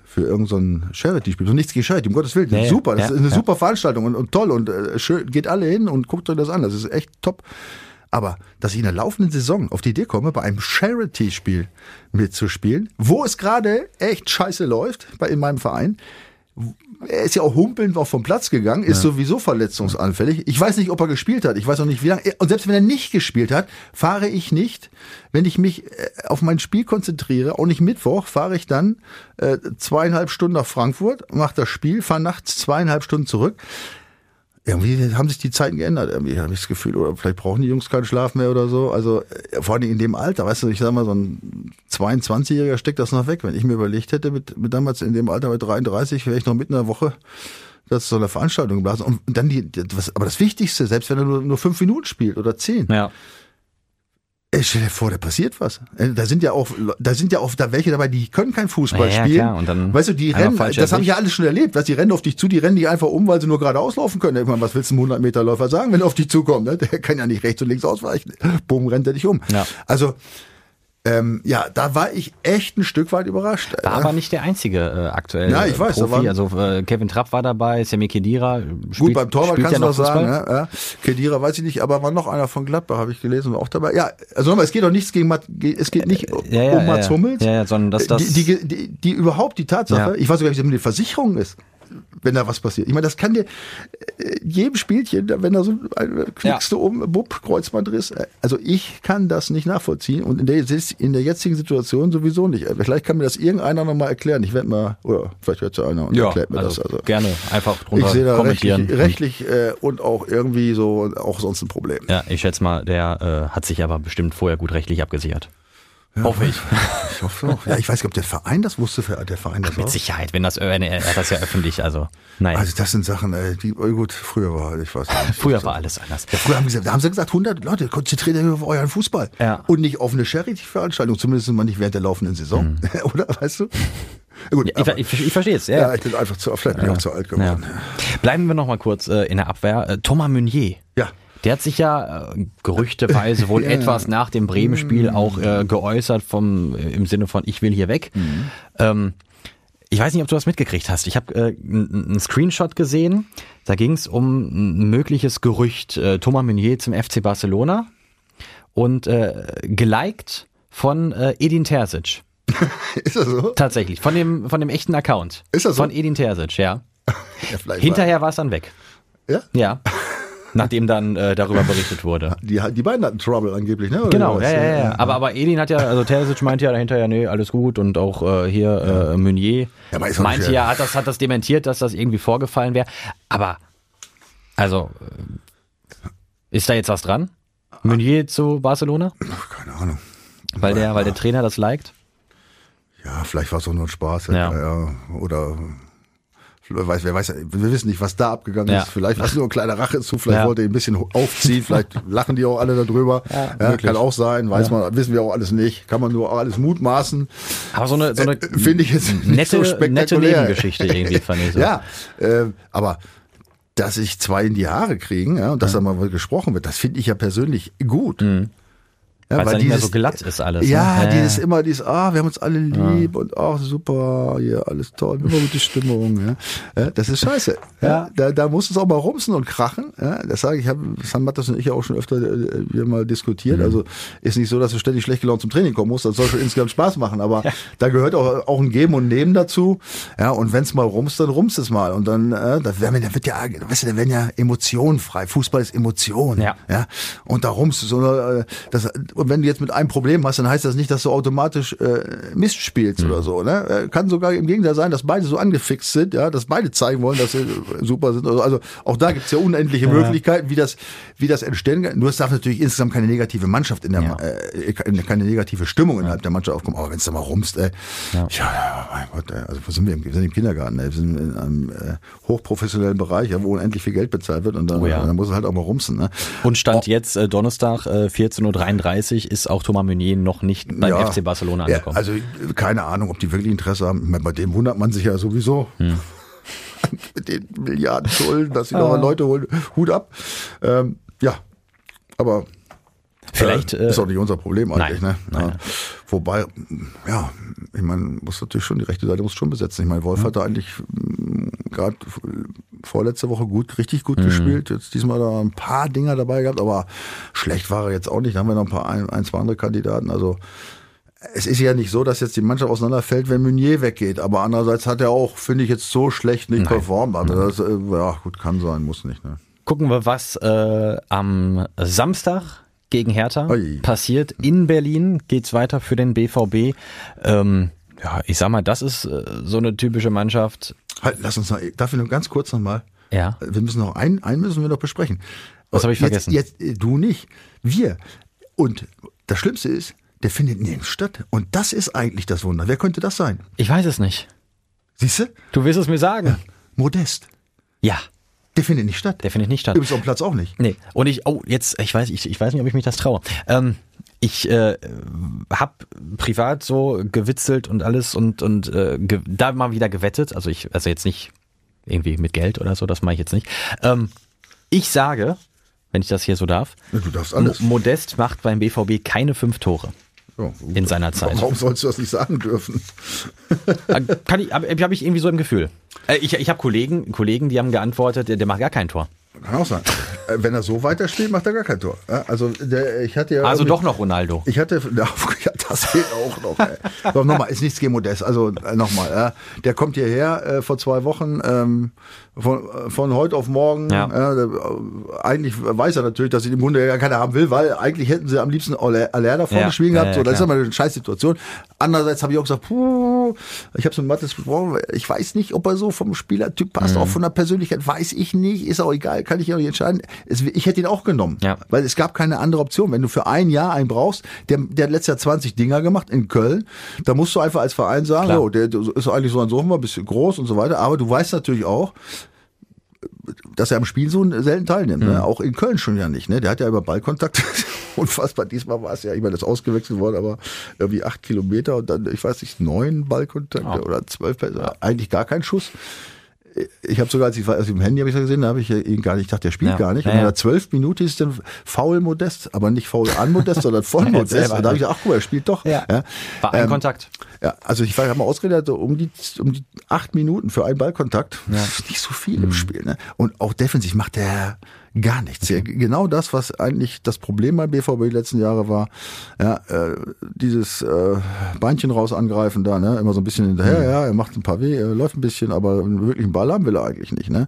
für irgendein so Charity-Spiel, so nichts gegen Charity, um Gottes Willen, ja, super, das ja, ist eine ja. super Veranstaltung und, und toll und äh, schön, geht alle hin und guckt euch das an, das ist echt top. Aber dass ich in der laufenden Saison auf die Idee komme, bei einem Charity-Spiel mitzuspielen, wo es gerade echt scheiße läuft bei, in meinem Verein, er ist ja auch humpelnd auch vom Platz gegangen, ist sowieso verletzungsanfällig. Ich weiß nicht, ob er gespielt hat. Ich weiß auch nicht, wie lange. Und selbst wenn er nicht gespielt hat, fahre ich nicht, wenn ich mich äh, auf mein Spiel konzentriere, auch nicht Mittwoch, fahre ich dann äh, zweieinhalb Stunden nach Frankfurt, mache das Spiel, fahre nachts zweieinhalb Stunden zurück. Irgendwie haben sich die Zeiten geändert, irgendwie habe ich das Gefühl. Oder vielleicht brauchen die Jungs keinen Schlaf mehr oder so. Also äh, vor allem in dem Alter, weißt du, ich sag mal, so ein 22-Jähriger steckt das noch weg. Wenn ich mir überlegt hätte, mit, mit damals in dem Alter mit 33, wäre ich noch mitten in der Woche das so eine Veranstaltung geblasen. Und dann die- was, aber das Wichtigste, selbst wenn er nur, nur fünf Minuten spielt oder zehn, ja. Stell dir vor, da passiert was. Äh, Da sind ja auch, da sind ja auch da welche dabei, die können kein Fußball Ja, ja, spielen. klar. Und dann weißt du, die rennen, das habe ich ja alles schon erlebt. Weißt, die rennen auf dich zu, die rennen dich einfach um, weil sie nur geradeaus laufen können. Meine, was willst du einem 100 Meter Läufer sagen, wenn er auf dich zukommt? Ne? Der kann ja nicht rechts und links ausweichen. Bumm, rennt er dich um. Ja. Also, ähm, ja, da war ich echt ein Stück weit überrascht. War aber nicht der einzige äh, aktuell Ja, ich weiß, Profi. Also äh, Kevin Trapp war dabei, Sammy Kedira. äh, Spielt, Gut, beim Torwart kannst du noch sagen, Fußball. ja, ja. Kedira weiß ich nicht, aber war noch einer von Gladbach, habe ich gelesen, war auch dabei. Ja, also nochmal, es geht doch nichts gegen Mat, ge- es geht nicht Ja, ja, um Mats ja. Hummels. Ja, sondern dass das- die, die, die, die überhaupt die Tatsache, ich weiß sogar nicht, wie das mit den Versicherungen ist, wenn da was passiert. Ich meine, das kann dir äh, jedem Spielchen, wenn da so ein knickst du um, bupp, Kreuzbandriss. äh, Also ich kann das nicht nachvollziehen und in der, in der jetzigen Situation sowieso nicht. Äh, Vielleicht kann mir das irgendeiner nochmal erklären. Ich werde mal, oder vielleicht hört ja einer und Ja, erklärt mir also, das. Also gerne einfach drunter ich sehe da rechtlich, kommentieren. rechtlich äh, und auch irgendwie so auch sonst ein Problem. Ja, ich schätze mal, der äh, hat sich aber bestimmt vorher gut rechtlich abgesichert. Hoffe ich. Ich hoffe auch. Ja, ich weiß nicht, ob der Verein das wusste, der Verein das Mit auch. Sicherheit, wenn das, er er hat das ja öffentlich, also nein. Also das sind Sachen, äh, die, oh gut, früher war, ich weiß nicht. Früher war alles anders. Ja, früher haben, sie gesagt, haben sie gesagt, 100 Leute, konzentriert euch auf euren Fußball. Ja. Und nicht auf eine Charity-Veranstaltung, zumindest mal nicht während der laufenden Saison. Oder, weißt du? Ja, gut, Ich, aber, ich, ich verstehe es, ja. ja, ich bin einfach zu, vielleicht bin ich auch zu alt Ja. geworden. Bleiben wir noch mal kurz äh, in der Abwehr. Äh, Thomas Meunier. Ja. Der hat sich ja äh, gerüchteweise wohl Ja. etwas nach dem Bremen-Spiel auch äh, geäußert vom äh, im Sinne von ich will hier weg. Ähm, ich weiß nicht, ob du das mitgekriegt hast. Ich habe äh, einen Screenshot gesehen. Da ging es um ein mögliches Gerücht. Äh, Thomas Meunier zum FC Barcelona und äh, geliked von äh, Edin Terzic. Ist das so? Tatsächlich, von dem, von dem echten Account. Ist das so? Von Edin Terzic, ja. Ja, Hinterher war es dann weg. Ja? Ja. Nachdem dann äh, darüber berichtet wurde. Die, die beiden hatten Trouble angeblich, ne? Oder Genau, ja, ja, ja. Aber, aber Edin hat ja, also Terzic meinte ja dahinter, nee, alles gut und auch äh, hier äh, Meunier Ja, meinte ja, hat das, hat das dementiert, dass das irgendwie vorgefallen wäre. Aber, also, äh, ist da jetzt was dran? Meunier zu Barcelona? Keine Ahnung. Weil der, weil der Trainer das liked? Ja, vielleicht war es auch nur ein Spaß. Ja. Ja. Oder weiß, wer weiß, wir wissen nicht, was da abgegangen Ja. ist. Vielleicht war es nur ein kleiner Rachezug, vielleicht Ja. wollte er ein bisschen aufziehen, vielleicht lachen die auch alle darüber. Ja, kann auch sein, weiß man, wissen wir auch alles nicht. Kann man nur alles mutmaßen. Aber so eine, so eine Äh, Finde ich jetzt nicht nette, so nette Nebengeschichte irgendwie fand ich so. Ja, äh, aber dass sich zwei in die Haare kriegen ja, und dass da mal gesprochen wird, das finde ich ja persönlich gut. Ja, Weil es nicht mehr so glatt ist alles. ne? Ja, Ja, dieses ja. immer dieses, ah, wir haben uns alle lieb und ach super, hier alles toll, immer gute Stimmung. Ja. Ja, das ist scheiße. Ja. Ja. Da, da muss es auch mal rumsen und krachen. Ja. Das sage ich, habe San Mattes und ich ja auch schon öfter äh, wir mal diskutiert. Also ist nicht so, dass du ständig schlecht gelaunt zum Training kommen musst. Das soll schon insgesamt Spaß machen. Aber da gehört auch, auch ein Geben und Nehmen dazu. Ja, und wenn es mal rumst, dann rumst es mal. Und dann, äh, da, werden, da wird ja, weißt du, da werden ja Emotionen frei. Fußball ist Emotion. Ja. Ja, und da rumst du so, äh, das, und wenn du jetzt mit einem Problem hast, dann heißt das nicht, dass du automatisch äh, Mist spielst Mhm. oder so. Ne? Äh, Kann sogar im Gegenteil sein, dass beide so angefixt sind, ja, dass beide zeigen wollen, dass sie äh, super sind. Also, also auch da gibt's ja unendliche Möglichkeiten, wie das, wie das entstehen kann. Nur es darf natürlich insgesamt keine negative Mannschaft in der, Ja. äh, keine negative Stimmung innerhalb der Mannschaft aufkommen. Aber wenn es da mal rumst, ey, ja. ja, mein Gott, ey, also wo sind wir? im- Wir sind im Kindergarten, ey. wir sind in einem äh, hochprofessionellen Bereich, ja, wo unendlich viel Geld bezahlt wird und dann, Oh ja. dann muss es halt auch mal rumsen. Ne? Und Stand jetzt äh, Donnerstag äh, 14.33 Uhr ist auch Thomas Meunier noch nicht beim Ja. FC Barcelona Ja, angekommen. also keine Ahnung, ob die wirklich Interesse haben. Bei dem wundert man sich ja sowieso. Hm. Mit den Milliarden Schulden, dass sie noch mal Leute holen. Hut ab. Ähm, ja, aber Vielleicht, äh, äh, ist auch nicht unser Problem eigentlich. nein, ne? Ja. Wobei, ja, ich meine, muss natürlich schon die rechte Seite muss schon besetzen. Ich meine, Wolf Hm. hat da eigentlich gerade vorletzte Woche gut, richtig gut Mhm. gespielt. Jetzt diesmal da ein paar Dinger dabei gehabt, aber schlecht war er jetzt auch nicht. Da haben wir noch ein paar ein, ein zwei andere Kandidaten. Also es ist ja nicht so, dass jetzt die Mannschaft auseinanderfällt, wenn Meunier weggeht. Aber andererseits hat er auch, finde ich, jetzt so schlecht nicht performt. Also das, äh, ja, gut, kann sein, muss nicht. Ne? Gucken wir, was äh, am Samstag gegen Hertha Ui. passiert. In Berlin geht's weiter für den BVB. Ähm, ja, ich sag mal, das ist äh, so eine typische Mannschaft. Halt, lass uns noch, darf ich nur ganz kurz noch mal? Ja. Wir müssen noch einen, einen müssen wir noch besprechen. Was habe ich jetzt, vergessen? Jetzt äh, du nicht, wir. Und das Schlimmste ist, der findet nirgends statt. Und das ist eigentlich das Wunder. Wer könnte das sein? Ich weiß es nicht. Siehst du? Du willst es mir sagen? Modest. Ja, Der findet nicht statt. der findet nicht statt. Übrigens auf dem Platz auch nicht. Nee, und ich, oh, jetzt, ich weiß, ich, ich weiß nicht, ob ich mich das traue. Ähm, ich äh, hab privat so gewitzelt und alles und, und äh, da mal wieder gewettet. Also ich, also jetzt nicht irgendwie mit Geld oder so, das mache ich jetzt nicht. Ähm, ich sage, wenn ich das hier so darf, Ja, Du darfst alles. Mo- Modest macht beim BVB keine fünf Tore gut. in seiner Zeit. Warum sollst du das nicht sagen dürfen? Äh, Kann ich, habe hab ich irgendwie so im Gefühl. Äh, ich ich habe Kollegen, Kollegen, die haben geantwortet, der, der macht gar kein Tor. Kann auch sein. Äh, Wenn er so weiterspielt, macht er gar kein Tor. Also der, ich hatte ja Also doch noch Ronaldo. Ich hatte, das fehlt auch noch. Ey. Doch, nochmal, ist nichts gegen Modest. Also äh, nochmal, ja. der kommt hierher äh, vor zwei Wochen, ähm, von, äh, von heute auf morgen. Ja. Äh, eigentlich weiß er natürlich, dass sie im Grunde ja keiner haben will, weil eigentlich hätten sie am liebsten Aller da vorne Ja, ja, gehabt. so, das ist aber eine scheiß Situation. Andererseits habe ich auch gesagt, puh, ich habe es mit Mattes besprochen, ich weiß nicht, ob er so vom Spielertyp passt, Mhm. auch von der Persönlichkeit, weiß ich nicht, ist auch egal, kann ich ja nicht entscheiden. Es, ich hätte ihn auch genommen, weil es gab keine andere Option. Wenn du für ein Jahr einen brauchst, der, der letztes Jahr 20 Dinger gemacht in Köln. Da musst du einfach als Verein sagen, Klar. so, der ist eigentlich so ein so ein bisschen groß und so weiter. Aber du weißt natürlich auch, dass er am Spiel so selten teilnimmt. Mhm. Ne? Auch in Köln schon ja nicht. Ne? Der hat ja über Ballkontakt. Unfassbar. Diesmal war es ja, ich meine, das ausgewechselt worden, aber irgendwie acht Kilometer und dann, ich weiß nicht, neun Ballkontakte oder zwölf, eigentlich gar kein Schuss. Ich habe sogar, als ich war, also im Handy habe ich gesehen, da habe ich ihn gar nicht, ich dachte, der spielt Ja. gar nicht. Ja, Und in ja. der zwölf Minute ist dann faul Modest, aber nicht faul an Modest, sondern voll Ja, Modest. Und da habe ich gesagt, ach guck mal, er spielt doch. Ja. War ein Ähm, Kontakt. ja, also ich habe mal ausgerechnet, so um die, um die acht Minuten für einen Ballkontakt. Das ist nicht so viel Mhm. im Spiel. Ne? Und auch defensiv macht der gar nichts. Ja, genau das, was eigentlich das Problem beim BVB die letzten Jahre war. Ja, äh, dieses äh, Beinchen raus angreifen da, ne? immer so ein bisschen hinterher. Mhm. Ja, er macht ein paar weh, er läuft ein bisschen, aber einen wirklichen Ball haben will er eigentlich nicht. Ne?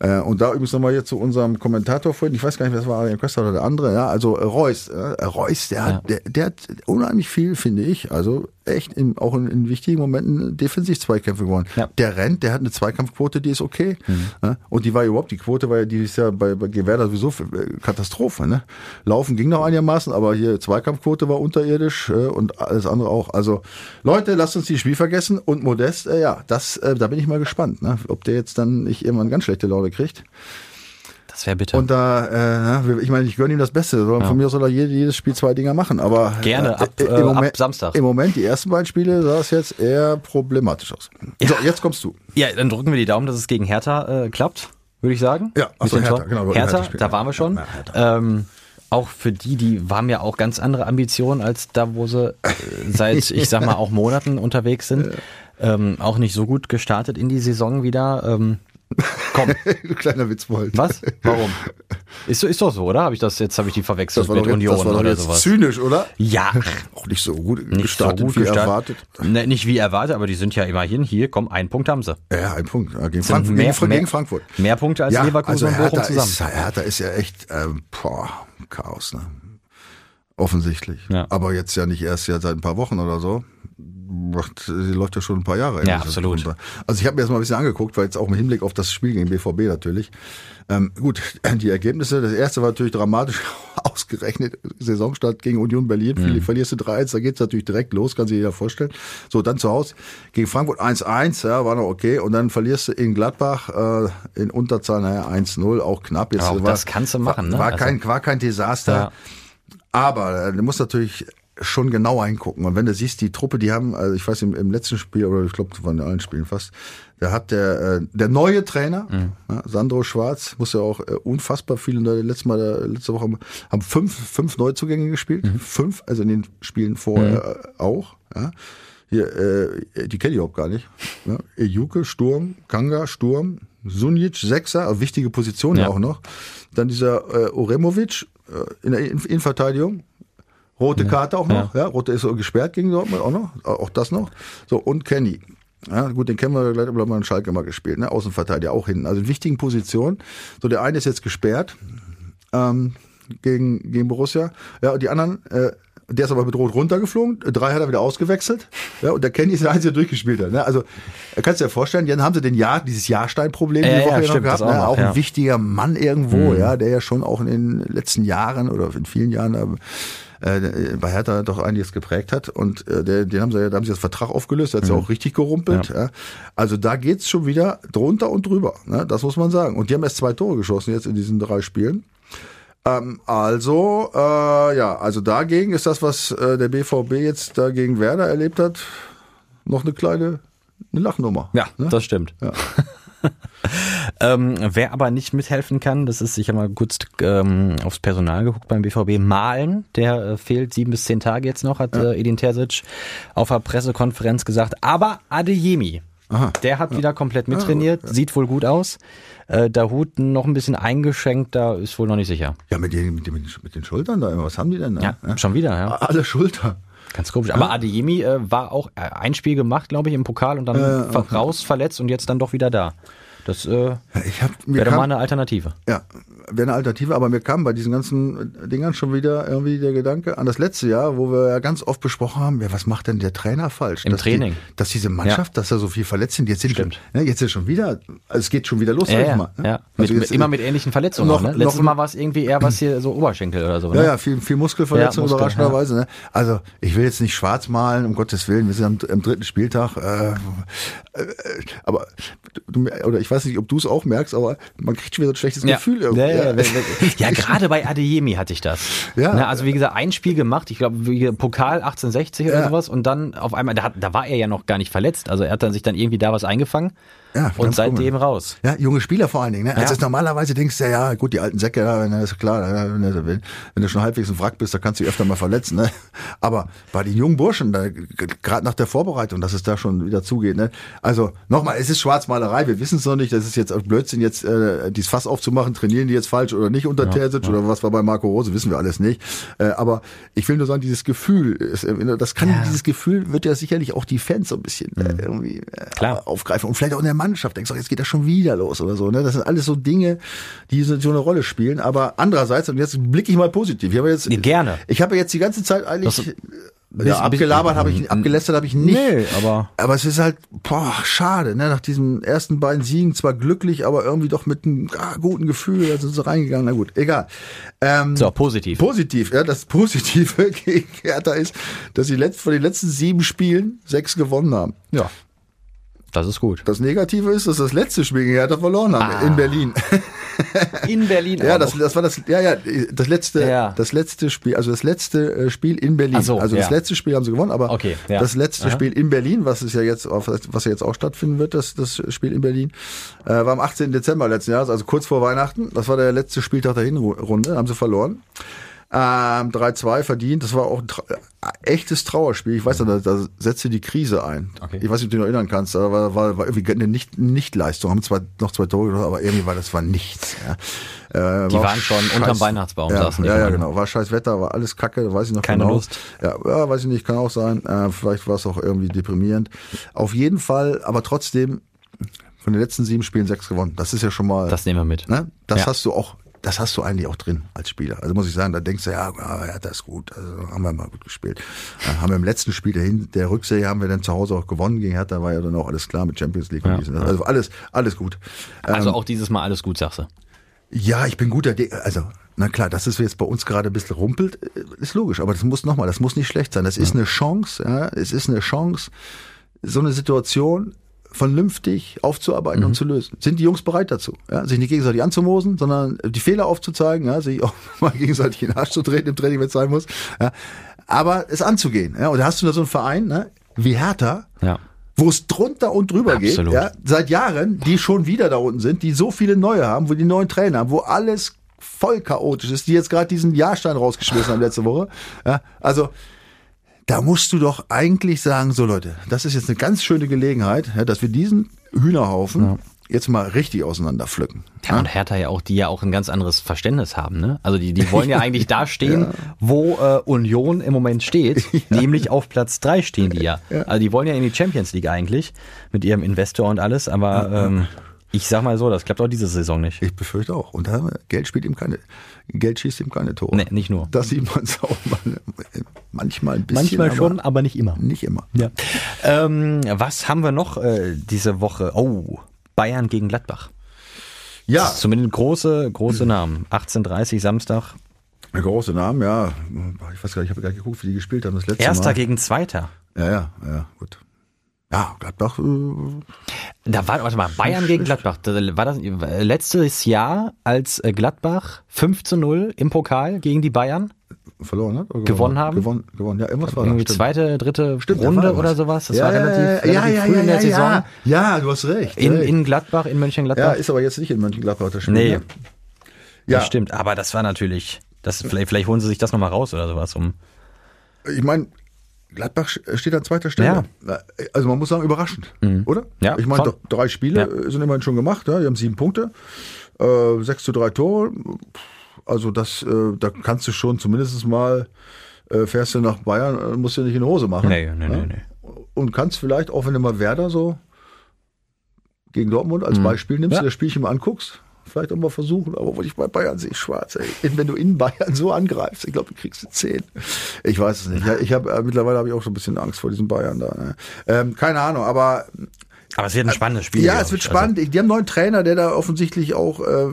Äh, und da übrigens nochmal jetzt zu unserem Kommentator vorhin, ich weiß gar nicht, wer das war, Arian Köster oder der andere, ja, also äh, Reus, äh, Reus, der, hat, der, der hat unheimlich viel, finde ich, also echt in, auch in, in wichtigen Momenten defensiv Zweikämpfe gewonnen. Ja. Mhm. Der rennt, der hat eine Zweikampfquote, die ist okay. Ja, und die war überhaupt, die Quote war ja, die ist ja bei, bei Gewerder sowieso äh, Katastrophe. Ne? Laufen ging noch einigermaßen, aber hier Zweikampfquote war unterirdisch äh, und alles andere auch. Also Leute, lasst uns die Spiel vergessen und Modest, äh, ja, das, äh, da bin ich mal gespannt, ne? ob der jetzt dann nicht irgendwann ganz schlechte Laune kriegt. Das wäre bitter. Und da, äh, ich meine, ich gönne ihm das Beste. Von mir aus soll er jedes, Spiel zwei Dinger machen. Aber Gerne, ab, äh, äh, im, ab Moment, Samstag. im Moment, die ersten beiden Spiele, sah es jetzt eher problematisch aus. So, jetzt kommst du. ja, dann drücken wir die Daumen, dass es gegen Hertha äh, klappt, würde ich sagen. Ja, ach so, Mit dem Hertha, genau, Hertha, Hertha da waren wir schon. Ja, ähm, auch für die, die haben ja auch ganz andere Ambitionen als da, wo sie äh, seit, ich sag mal, auch Monaten unterwegs sind. Ähm, auch nicht so gut gestartet in die Saison wieder. Ähm, komm, Kleiner Witzbold. was? Warum? Ist, ist doch so, oder? Habe ich das jetzt habe ich die verwechselt mit jetzt, Union das war doch oder jetzt sowas? zynisch, oder? Ja, Auch nicht so gut nicht gestartet so gut wie gestartet. erwartet. Ne, nicht wie erwartet, aber die sind ja immerhin hier. Komm, einen Punkt haben sie. Ja, ein Punkt. Ja, Gegen, Frankfurt, mehr- gegen, mehr- Frankfurt. Mehr Punkte als Leverkusen und Bochum Hertha zusammen. Ist, Hertha ist ja echt ähm, boah, Chaos, ne? Offensichtlich. Ja. Aber jetzt ja nicht erst ja seit ein paar Wochen oder so. Macht, sie läuft ja schon ein paar Jahre. Ja, irgendwie so absolut. runter. Also ich habe mir das mal ein bisschen angeguckt, weil jetzt auch im Hinblick auf das Spiel gegen BVB natürlich. Ähm, gut, die Ergebnisse, das erste war natürlich dramatisch ausgerechnet. Saisonstart gegen Union Berlin, mhm. verlierst du 3-1, da geht's natürlich direkt los, kann sich jeder vorstellen. So, dann zu Hause gegen Frankfurt 1-1, ja, war noch okay. Und dann verlierst du in Gladbach äh, in Unterzahl, naja, 1-0, auch knapp. Jetzt Aber auch war, das kannst du machen, ne? War, Also- kein, war kein Desaster. Ja. Aber äh, du musst natürlich schon genau hingucken. Und wenn du siehst, die Truppe, die haben, also ich weiß, im, im letzten Spiel, oder ich glaube, von allen Spielen fast, da hat der, äh, der neue Trainer, Mhm. ja, Sandro Schwarz, muss ja auch äh, unfassbar viel, da letztes Mal, äh, letzte Woche haben, haben fünf, fünf Neuzugänge gespielt. Mhm. Fünf, also in den Spielen vorher äh, auch. Ja. Hier, äh, die kenne ich überhaupt gar nicht. Ja. Ejuke, Sturm, Kanga, Sturm, Sunic, Sechser, also wichtige Position ja. Auch noch. Dann dieser äh, Oremovic äh, in der In- Innenverteidigung. Rote Karte auch noch, ja. Rote ist so gesperrt gegen Dortmund auch noch, auch das noch. So, und Kenny. Ja, gut, den kennen wir gleich, aber in Schalke mal gespielt, ne? Außenverteidiger auch hinten. Also in wichtigen Positionen. So, der eine ist jetzt gesperrt ähm, gegen, gegen Borussia. Ja, und die anderen, äh, der ist aber bedroht runtergeflogen. Drei hat er wieder ausgewechselt. Ja, und der Kenny ist der Einzige, der durchgespielt hat. Ne? Also, kannst du dir vorstellen, dann haben sie den Jahr, dieses Jahrstein-Problem Ja, die ja, Woche ja, noch stimmt, gehabt. auch ne? auch ja. ein wichtiger Mann irgendwo, ja, der ja schon auch in den letzten Jahren oder in vielen Jahren äh, bei Hertha doch einiges geprägt hat. Und äh, der, den haben sie ja, da haben sie das Vertrag aufgelöst, der hat sie auch richtig gerumpelt. Ja. Also da geht's schon wieder drunter und drüber. Ne? Das muss man sagen. Und die haben erst zwei Tore geschossen jetzt in diesen drei Spielen. Ähm, also, äh, ja, also dagegen ist das, was äh, der BVB jetzt da gegen Werder erlebt hat, noch eine kleine eine Lachnummer. Ja, ne? das stimmt. ähm, wer aber nicht mithelfen kann, das ist, ich habe mal kurz ähm, aufs Personal geguckt beim BVB, Malen, der äh, fehlt sieben bis zehn Tage jetzt noch, hat äh, Edin Terzic auf der Pressekonferenz gesagt. Aber Adeyemi, Aha. der hat wieder komplett mittrainiert, sieht wohl gut aus. Äh, Dahut noch ein bisschen eingeschränkt, da ist wohl noch nicht sicher. Ja, mit den, mit, den, mit den Schultern da, was haben die denn da? Ja, schon wieder, ja. Alle Schulter. Ganz komisch. Aber Adeyemi äh, war auch äh, ein Spiel gemacht, glaube ich, im Pokal und dann Äh, ver- raus verletzt und jetzt dann doch wieder da. Das äh, Ja, Ich hab, mir wäre doch mal kam, eine Alternative. ja, wäre eine Alternative, aber mir kam bei diesen ganzen Dingern schon wieder irgendwie der Gedanke an das letzte Jahr, wo wir ja ganz oft besprochen haben, ja, was macht denn der Trainer falsch? Im dass Training. Die, dass diese Mannschaft, dass da so viel verletzt sind, jetzt sind schon, Stimmt. ne, jetzt ist schon wieder, also es geht schon wieder los, Ja, sag ich ja, mal. ne? ja. Also mit, jetzt- immer mit ähnlichen Verletzungen. noch- ne? noch- Letztes Mal war es irgendwie eher was hier so Oberschenkel oder so. Ja, Ne? ja, viel, viel Muskelverletzung Ja, Muskel, überraschenderweise. Ne? Also ich will jetzt nicht schwarz malen, um Gottes Willen. Wir sind am, am dritten Spieltag. Äh, äh, aber du, oder ich weiß nicht, ob du es auch merkst, aber man kriegt schon wieder so ein schlechtes Gefühl irgendwie. Ja, gerade bei Adeyemi hatte ich das. Ja. Ne, also wie gesagt, ein Spiel gemacht, ich glaube Pokal 1860 oder sowas und dann auf einmal, da, hat, da war er ja noch gar nicht verletzt, also er hat dann sich dann irgendwie da was eingefangen Ja, und seitdem komisch. raus. Ja, junge Spieler vor allen Dingen. Ne? Also Ja. das normalerweise denkst du ja, ja, gut, die alten Säcke, ja, ist klar, ja, wenn, du- wenn, wenn du schon halbwegs ein Wrack bist, da kannst du dich öfter mal verletzen. Ne? Aber bei den jungen Burschen, gerade nach der Vorbereitung, dass es da schon wieder zugeht. Ne? Also nochmal, es ist Schwarzmalerei, wir wissen es noch nicht, das ist jetzt Blödsinn, jetzt äh, dieses Fass aufzumachen, trainieren die jetzt falsch oder nicht unter Terzic oder was war bei Marco Rose, wissen wir alles nicht. Äh, aber ich will nur sagen, dieses Gefühl, ist, äh, das kann, dieses Gefühl wird ja sicherlich auch die Fans so ein bisschen äh, irgendwie äh, Klar. aufgreifen und vielleicht auch in der Mannschaft denkst du, jetzt geht das schon wieder los oder so. Ne? Das sind alles so Dinge, die so eine Rolle spielen. Aber andererseits, und jetzt blicke ich mal positiv. Ich habe jetzt, Gerne. Ich habe jetzt die ganze Zeit eigentlich Das- ja, bisschen- abgelabert, habe ich, abgelästert habe ich nicht. Nee, aber Aber es ist halt, boah, schade, ne? Nach diesen ersten beiden Siegen zwar glücklich, aber irgendwie doch mit einem ah, guten Gefühl, da sind sie reingegangen. Na gut, egal. Ähm, so, positiv. Positiv, ja, das Positive gegen Hertha ist, dass sie letzt, von den letzten sieben Spielen sechs gewonnen haben. ja, das ist gut. Das Negative ist, dass das letzte Spiel gegen Hertha verloren haben Ah. in Berlin. In Berlin Ja, das, das war das, ja, ja, das letzte, Ja. das letzte Spiel, also das letzte äh, Spiel in Berlin. So, also das ja. letzte Spiel haben sie gewonnen, aber Okay, ja. das letzte Aha. Spiel in Berlin, was ist ja jetzt, was ja jetzt auch stattfinden wird, das, das Spiel in Berlin, äh, war am 18. Dezember letzten Jahres, also kurz vor Weihnachten. Das war der letzte Spieltag der Hinrunde, haben sie verloren. Ähm, 3-2 verdient, das war auch ein tra äh, echtes Trauerspiel. Ich weiß noch, da, da setzte die Krise ein. Okay. Ich weiß nicht, ob du dich noch erinnern kannst, aber war, war, war irgendwie eine Nicht- Nichtleistung. Haben zwar noch zwei Tore gemacht, aber irgendwie war das war nichts. Ja. Äh, Die war waren schon unterm Weihnachtsbaum, Ja, saßen ja, ja, genau. War scheiß Wetter, war alles kacke, weiß ich noch Keine genau. Lust. Ja, ja, weiß ich nicht, kann auch sein. Äh, vielleicht war es auch irgendwie deprimierend. Auf jeden Fall, aber trotzdem von den letzten sieben Spielen sechs gewonnen. Das ist ja schon mal. Das nehmen wir mit. Ne? Das Ja. hast du auch, das hast du eigentlich auch drin als Spieler. Also muss ich sagen, da denkst du, ja, ja, ja das ist gut, also haben wir mal gut gespielt. Äh, haben wir im letzten Spiel der, Hin der Rückserie haben wir dann zu Hause auch gewonnen gegen Hertha, war ja dann auch alles klar mit Champions League. Ja, und das. Also alles, alles gut. Also auch dieses Mal alles gut, sagst du. Ja, ich bin guter Dinge. Also, na klar, dass es jetzt bei uns gerade ein bisschen rumpelt, äh, ist logisch. Aber das muss nochmal, das muss nicht schlecht sein. Das ist eine Chance, ja, es ist eine Chance, so eine Situation vernünftig aufzuarbeiten und zu lösen. Sind die Jungs bereit dazu? Ja, sich nicht gegenseitig anzumosen, sondern die Fehler aufzuzeigen, ja, sich auch mal gegenseitig in den Arsch zu treten im Training, wenn es sein muss. Ja. Aber es anzugehen. Ja. Und da hast du da so einen Verein ne, wie Hertha, Ja. wo es drunter und drüber Absolut. geht, ja, seit Jahren, die schon wieder da unten sind, die so viele neue haben, wo die neuen Trainer haben, wo alles voll chaotisch ist, die jetzt gerade diesen Jahrstein rausgeschmissen haben letzte Woche. Ja, also da musst du doch eigentlich sagen, so Leute, das ist jetzt eine ganz schöne Gelegenheit, ja, dass wir diesen Hühnerhaufen jetzt mal richtig auseinander pflücken. Ja, und Hertha ja auch, die ja auch ein ganz anderes Verständnis haben, ne? Also die, die wollen ja eigentlich da stehen, wo äh, Union im Moment steht, nämlich auf Platz drei stehen die ja. Also die wollen ja in die Champions League eigentlich mit ihrem Investor und alles, aber ähm, ich sag mal so, das klappt auch diese Saison nicht. Ich befürchte auch. Und da Geld spielt ihm keine, Geld schießt ihm keine Tore. Nee, nicht nur. Das sieht man auch mal, manchmal ein bisschen. Manchmal schon, aber aber nicht immer. Nicht immer. Ja. Ähm, was haben wir noch äh, diese Woche? Oh, Bayern gegen Gladbach. Ja, Das ist zumindest große, große Namen. 18.30 Samstag. Große Name, ja. Ich weiß gar nicht, ich habe gar nicht geguckt, wie die gespielt haben das letzte Erster Mal. gegen Zweiter. Ja, ja, ja, gut. Ja, Gladbach, äh, Da war, warte mal, Bayern gegen Gladbach. War das äh, letztes Jahr, als äh, Gladbach 5 zu 0 im Pokal gegen die Bayern verloren hat? Oder Gewonnen haben? Gewonnen, gewonnen. ja, irgendwas war irgendwie da. stimmt. zweite, dritte Stimmt, Runde oder sowas. Das ja, war relativ, ja, relativ ja, ja, früh ja, in der ja, Saison. Ja, ja, du hast recht. In, in Gladbach, in ja, Mönchengladbach. ist aber jetzt nicht in Mönchengladbach das Spiel. Nee. Ne? Ja, Das stimmt, aber das war natürlich, das, vielleicht, vielleicht holen sie sich das nochmal raus oder sowas. Um, ich meine, Gladbach steht an zweiter Stelle. Also man muss sagen, überraschend, oder? Mhm. Ja, Ich meine, drei Spiele Ja. sind immerhin schon gemacht. Ja? Die haben sieben Punkte, äh, sechs zu drei Tore. Also das, äh, da kannst du schon zumindest mal, äh, fährst du nach Bayern, äh, musst du nicht in die Hose machen. nee, nee, ja? nee, nee. Und kannst vielleicht, auch wenn du mal Werder so gegen Dortmund als Beispiel nimmst, Mhm. Ja. das Spielchen mal anguckst, vielleicht auch mal versuchen, aber wo ich bei Bayern sehe schwarz. Ey. Wenn du in Bayern so angreifst, ich glaube, du kriegst du zehn. Ich weiß es nicht. Ja, ich habe äh, mittlerweile habe ich auch so ein bisschen Angst vor diesen Bayern da. Ne? Ähm, keine Ahnung, aber Aber es wird ein spannendes Spiel. ja, es wird. Also, spannend. Die haben einen neuen Trainer, der da offensichtlich auch äh,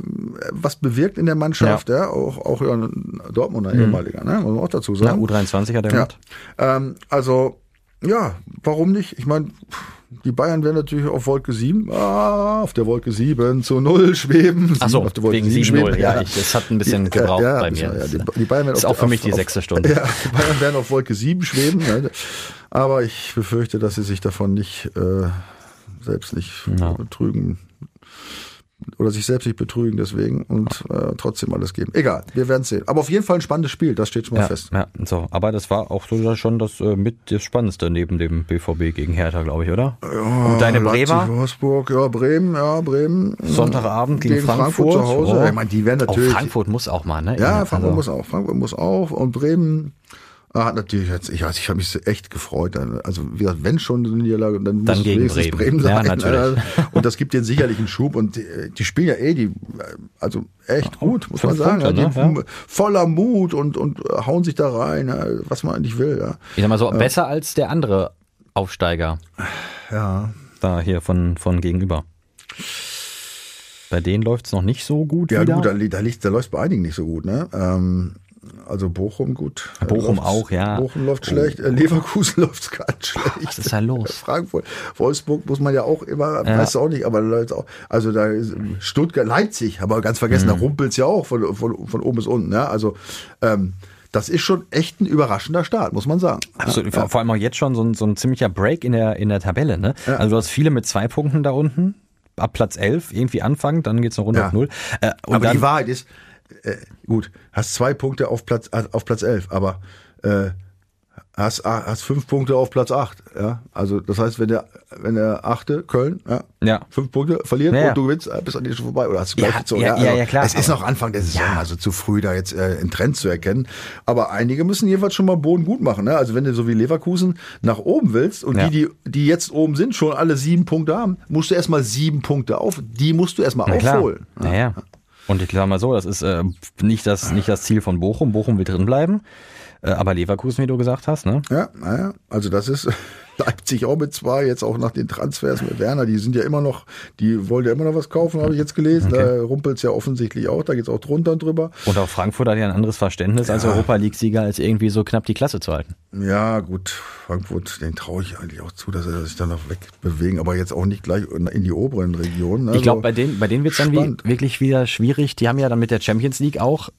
was bewirkt in der Mannschaft. Ja. Auch, auch ja, ein Dortmunder ehemaliger, ne? muss man auch dazu ja, sagen. U23 hat er Ja. gemacht. Ähm, also, ja, warum nicht? Ich meine, die Bayern werden natürlich auf Wolke 7, ah, auf der Wolke 7 zu 0 schweben. Ach so, auf der Wolke wegen 7 7-0. Ja, ich, das hat ein bisschen gebraucht ja, bei mir. ja, Das die, die Bayern werden ist auf- auch für mich auf- die sechste Stunde. Ja, die Bayern werden auf Wolke 7 schweben. Ne? Aber ich befürchte, dass sie sich davon nicht äh, selbst nicht betrügen oder sich selbst nicht betrügen deswegen und äh, trotzdem alles geben. Egal, wir werden sehen. Aber auf jeden Fall ein spannendes Spiel, das steht schon mal Ja, fest. ja, so. Aber das war auch so schon das äh, mit das Spannendste neben dem BVB gegen Hertha, glaube ich, oder? Und deine Leipzig, Bremer? Wolfsburg, ja, Bremen, ja, Bremen. Sonntagabend gegen, Frankfurt. zu Hause. Oh. Ich meine, die werden natürlich. Auch Frankfurt muss auch mal, ne? Ja, Also- Frankfurt muss auch. Frankfurt muss auch. Und Bremen äh, hat natürlich ich weiß, ich habe mich echt gefreut. Also, wie gesagt, wenn schon eine Niederlage, dann, Dann muss gegen es wenigstens Bremen. Bremen Ja, sein. natürlich. Und das gibt denen sicherlich einen Schub. Und die, die spielen ja eh, die, also echt gut, muss man sagen. Punkte, ja, ne? die, Ja. Voller Mut und, und hauen sich da rein, ja, was man eigentlich will. Ja. Ich sag mal so, besser als der andere Aufsteiger ja. da hier von, von gegenüber. Bei denen läuft's noch nicht so gut Ja, wieder. gut, da, da, da läuft bei einigen nicht so gut, ne? Ähm, also Bochum gut. Bochum Läuft's- auch, ja. Bochum läuft schlecht, äh, Leverkusen läuft ganz schlecht. Was ist da los? Frankfurt, Wolfsburg muss man ja auch immer, weißt du auch nicht, aber Leute auch, also da ist Stuttgart, Leipzig, aber ganz vergessen, Mhm. da rumpelt's ja auch von, von, von oben bis unten, ja? Also ähm, das ist schon echt ein überraschender Start, muss man sagen. Absolut. Vor, vor allem auch jetzt schon so ein, so ein ziemlicher Break in der, in der Tabelle. Ne? Ja. Also du hast viele mit zwei Punkten da unten. Ab Platz 11 irgendwie anfangen, dann geht's noch runter Ja. auf null. Äh, aber dann, die Wahrheit ist, äh, gut, hast zwei Punkte auf Platz, äh, auf Platz 11, aber äh, hast, ah, hast fünf Punkte auf Platz 8. Ja? Also das heißt, wenn der, wenn der achte, Köln, ja, Ja. fünf Punkte verliert Ja, ja. und du gewinnst, äh, bist an dir schon vorbei oder hast du Ja, gleich gezogen. ja, ja, ja, klar, Es ist noch Anfang der Saison, also zu früh da jetzt äh, einen Trend zu erkennen. Aber einige müssen jedenfalls schon mal Boden gut machen. Ne? Also wenn du so wie Leverkusen nach oben willst und Ja. die, die, die jetzt oben sind, schon alle sieben Punkte haben, musst du erstmal sieben Punkte auf, die musst du erstmal Na aufholen. Naja. Und ich sag mal so, das ist äh, nicht, das, nicht das Ziel von Bochum. Bochum will drin bleiben. Äh, aber Leverkusen, wie du gesagt hast, ne? Ja, naja, also das ist Leipzig auch mit zwei, jetzt auch nach den Transfers mit Werner, die sind ja immer noch, die wollen ja immer noch was kaufen, habe ich jetzt gelesen. Da rumpelt's ja offensichtlich auch, da geht's auch drunter und drüber. Und auch Frankfurt hat ja ein anderes Verständnis als Europa League-Sieger, als irgendwie so knapp die Klasse zu halten. Ja, gut, Frankfurt, den traue ich eigentlich auch zu, dass er sich dann noch wegbewegen, aber jetzt auch nicht gleich in die oberen Regionen. Ich glaube, bei denen, bei denen wird's dann wie, wirklich wieder schwierig. Die haben ja dann mit der Champions League auch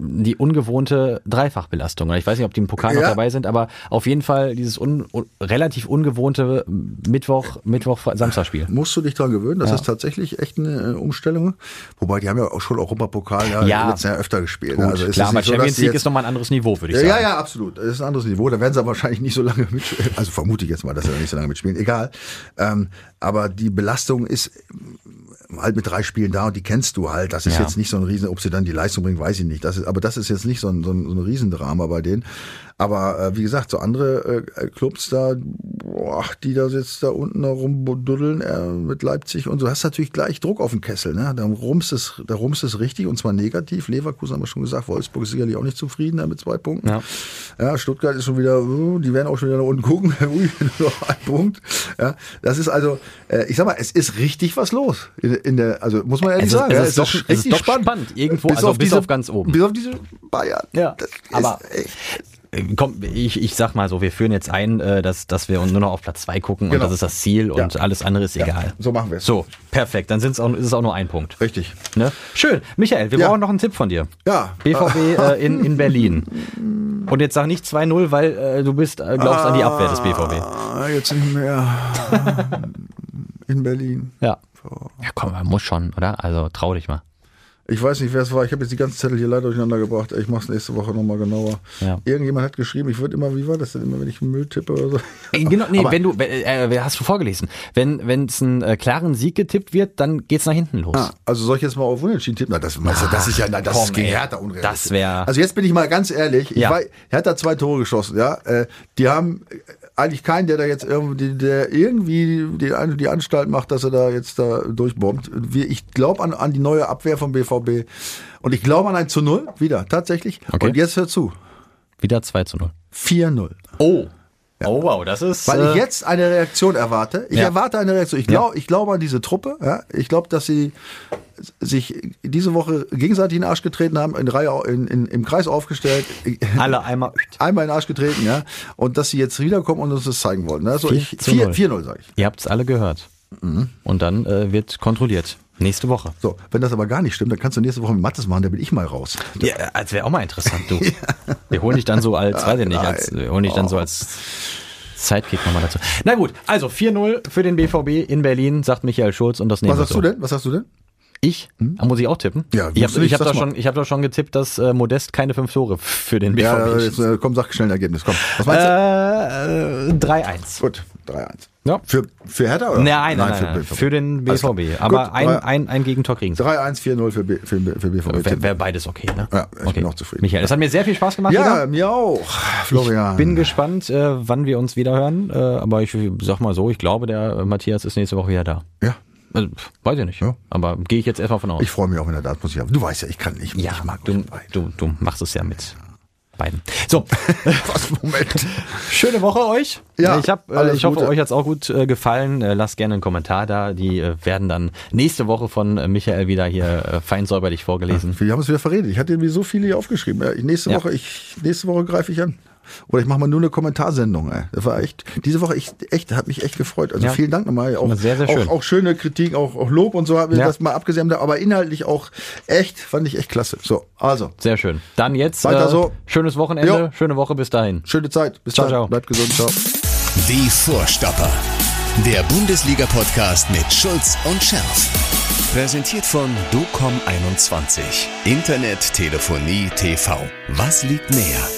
die ungewohnte Dreifachbelastung. Ich weiß nicht, ob die im Pokal noch Ja. dabei sind, aber auf jeden Fall dieses un, un, relativ ungewohnte Mittwoch, Mittwoch, Samstagspiel. Musst du dich dran gewöhnen, das Ja. ist tatsächlich echt eine äh, Umstellung. Wobei, die haben ja auch schon Europapokal ja, Ja. Jahr öfter gespielt. Gut, also klar, aber so, Champions League ist nochmal ein anderes Niveau, würde ich Ja, sagen. ja, ja, absolut. Das ist ein anderes Niveau. Da werden sie aber wahrscheinlich nicht so lange mitspielen. Also vermute ich jetzt mal, dass sie da nicht so lange mitspielen. Egal. Ähm, aber die Belastung ist halt mit drei Spielen da und die kennst du halt. Das ist Ja. jetzt nicht so ein Riesen, ob sie dann die Leistung bringen, weiß ich nicht. Das ist, aber das ist jetzt nicht so ein, so ein, so ein Riesendrama bei denen. Aber äh, wie gesagt, so andere äh, Clubs da, boah, die da jetzt da unten rumbuddeln äh, mit Leipzig und so, hast natürlich gleich Druck auf den Kessel. Ne? Da rumst es, da rumst es richtig und zwar negativ. Leverkusen haben wir schon gesagt, Wolfsburg ist sicherlich auch nicht zufrieden da mit zwei Punkten. Ja. Ja, Stuttgart ist schon wieder, uh, die werden auch schon wieder nach unten gucken. Ui, nur noch ein Punkt. Ja, das ist also, äh, ich sag mal, es ist richtig was los in, in der, also muss man ehrlich Es ist- sagen, es ja, ist doch- es ist doch spannend. Irgendwo, also bis auf ganz oben. Bis auf diese Bayern. Ja, das aber- ist echt, Äh, Komm, ich, ich sag mal so, wir führen jetzt ein, äh, dass, dass wir uns nur noch auf Platz zwei gucken Genau. und das ist das Ziel und Ja. alles andere ist egal. so machen wir es. So, perfekt. Dann sind's auch, ist es auch nur ein Punkt. Richtig. Ne? Schön. Michael, wir Ja. brauchen noch einen Tipp von dir. Ja. BVB äh, in, in Berlin. Und jetzt sag nicht 2-0, weil äh, du bist, äh, glaubst an die Abwehr des BVB. Ah, jetzt nicht mehr. in Berlin. Ja. Ja, komm, man muss schon, oder? Also trau dich mal. Ich weiß nicht, wer es war. Ich habe jetzt die ganzen Zettel hier leider durcheinander gebracht. Ich mache es nächste Woche nochmal genauer. Ja. Irgendjemand hat geschrieben, ich würde immer, wie war das denn immer, wenn ich Müll tippe oder so? Äh, Genau, nee, Aber- wenn du, äh, äh, hast du vorgelesen. Wenn es einen äh, klaren Sieg getippt wird, dann geht's nach hinten los. Ah, also soll ich jetzt mal auf Unentschieden tippen? Na, das, meinst du, das ist ja, na, das komm, ist gegen. Hertha unrealistisch. Das wär- Also jetzt bin ich mal ganz ehrlich. Ich Ja. war, Hertha hat zwei Tore geschossen, ja. Äh, Die haben eigentlich keinen, der da jetzt irgendwie, der irgendwie die, die Anstalt macht, dass er da jetzt da durchbombt. Ich glaube an, an die neue Abwehr vom BVB und ich glaube an ein zu Null wieder, tatsächlich. Okay. Und jetzt hör zu, Wieder 2 zu 0. 4-0. Oh. Oh, wow, das ist. Weil äh, ich jetzt eine Reaktion erwarte. Ich Ja. erwarte eine Reaktion. Ich glaube ich glaube an diese Truppe. Ja. Ich glaube, dass sie sich diese Woche gegenseitig in den Arsch getreten haben, in Reihe in, in, im Kreis aufgestellt, alle einmal. einmal in den Arsch getreten, ja. Und dass sie jetzt wiederkommen und uns das zeigen wollen. Also zu null. 4-0 sage ich. Ihr habt es alle gehört. Und dann äh, wird kontrolliert. Nächste Woche. So, wenn das aber gar nicht stimmt, dann kannst du nächste Woche mit Mattes machen, da bin ich mal raus. Ja, als wäre auch mal interessant, du. Wir holen dich dann so als, weiß ich nicht, als, wir holen dich dann so als Sidekick nochmal dazu. Na gut, also 4-0 für den BVB in Berlin, sagt Michael Schulz und das nehmen Was sagst so. du denn? Was sagst du denn? Ich? Da muss ich auch tippen? Ja, ich habe hab da, schon, ich hab da schon getippt, dass äh, Modest keine fünf Tore für den BVB Ja, jetzt, äh, komm, sag schnell ein Ergebnis. Komm. Was meinst du? Äh, äh, 3-1. Gut, 3-1. Ja. Für, für Hertha oder? Nein, nein, nein, nein, BVB. für den. BVB. Aber Gut, ein, ein, ein Gegentor kriegen sie. 3-1, 4-0 für, B, für, für BVB. Wäre wär beides okay, ne? Ja, ich bin auch zufrieden. Michael, es hat mir sehr viel Spaß gemacht. Ja, wieder. mir auch, Florian. Bin gespannt, äh, wann wir uns wieder hören. Äh, aber ich sag mal so, ich glaube, der äh, Matthias ist nächste Woche wieder da. ja, Also, weiß ich nicht. Ja. Aber gehe ich jetzt erstmal von aus. ich freue mich auch, wenn er da ist, muss ich haben. Du weißt ja, ich kann nicht. ja, ich mag du, du, du machst es ja mit beiden. So, Was, Moment. schöne Woche euch. Ja, ich, hab, äh, ich hoffe, Gute. euch hat's auch gut äh, gefallen. Äh, lasst gerne einen Kommentar da. Die äh, werden dann nächste Woche von äh, Michael wieder hier äh, fein säuberlich vorgelesen. Wir haben es wieder verredet. Ich hatte irgendwie so viele hier aufgeschrieben. Ja, nächste Ja. Woche, ich, nächste Woche greife ich an. Oder ich mache mal nur eine Kommentarsendung. Ey. Das war echt, diese Woche echt, echt, hat mich echt gefreut. Also Ja. vielen Dank nochmal. Auch, Sehr, sehr schön. Auch, auch schöne Kritik, auch, auch Lob und so haben wir Ja. das mal abgesehen. Aber inhaltlich auch echt, fand ich echt klasse. So, also, Sehr schön. Dann jetzt Weiter äh, so. schönes Wochenende, Jo. schöne Woche bis dahin. schöne Zeit. Bis Ciao, dann. ciao. Bleibt gesund. Ciao. Die Vorstopper. Der Bundesliga-Podcast mit Schulz und Scherf. Präsentiert von DOCOM21. Internet, Telefonie, TV. Was liegt näher?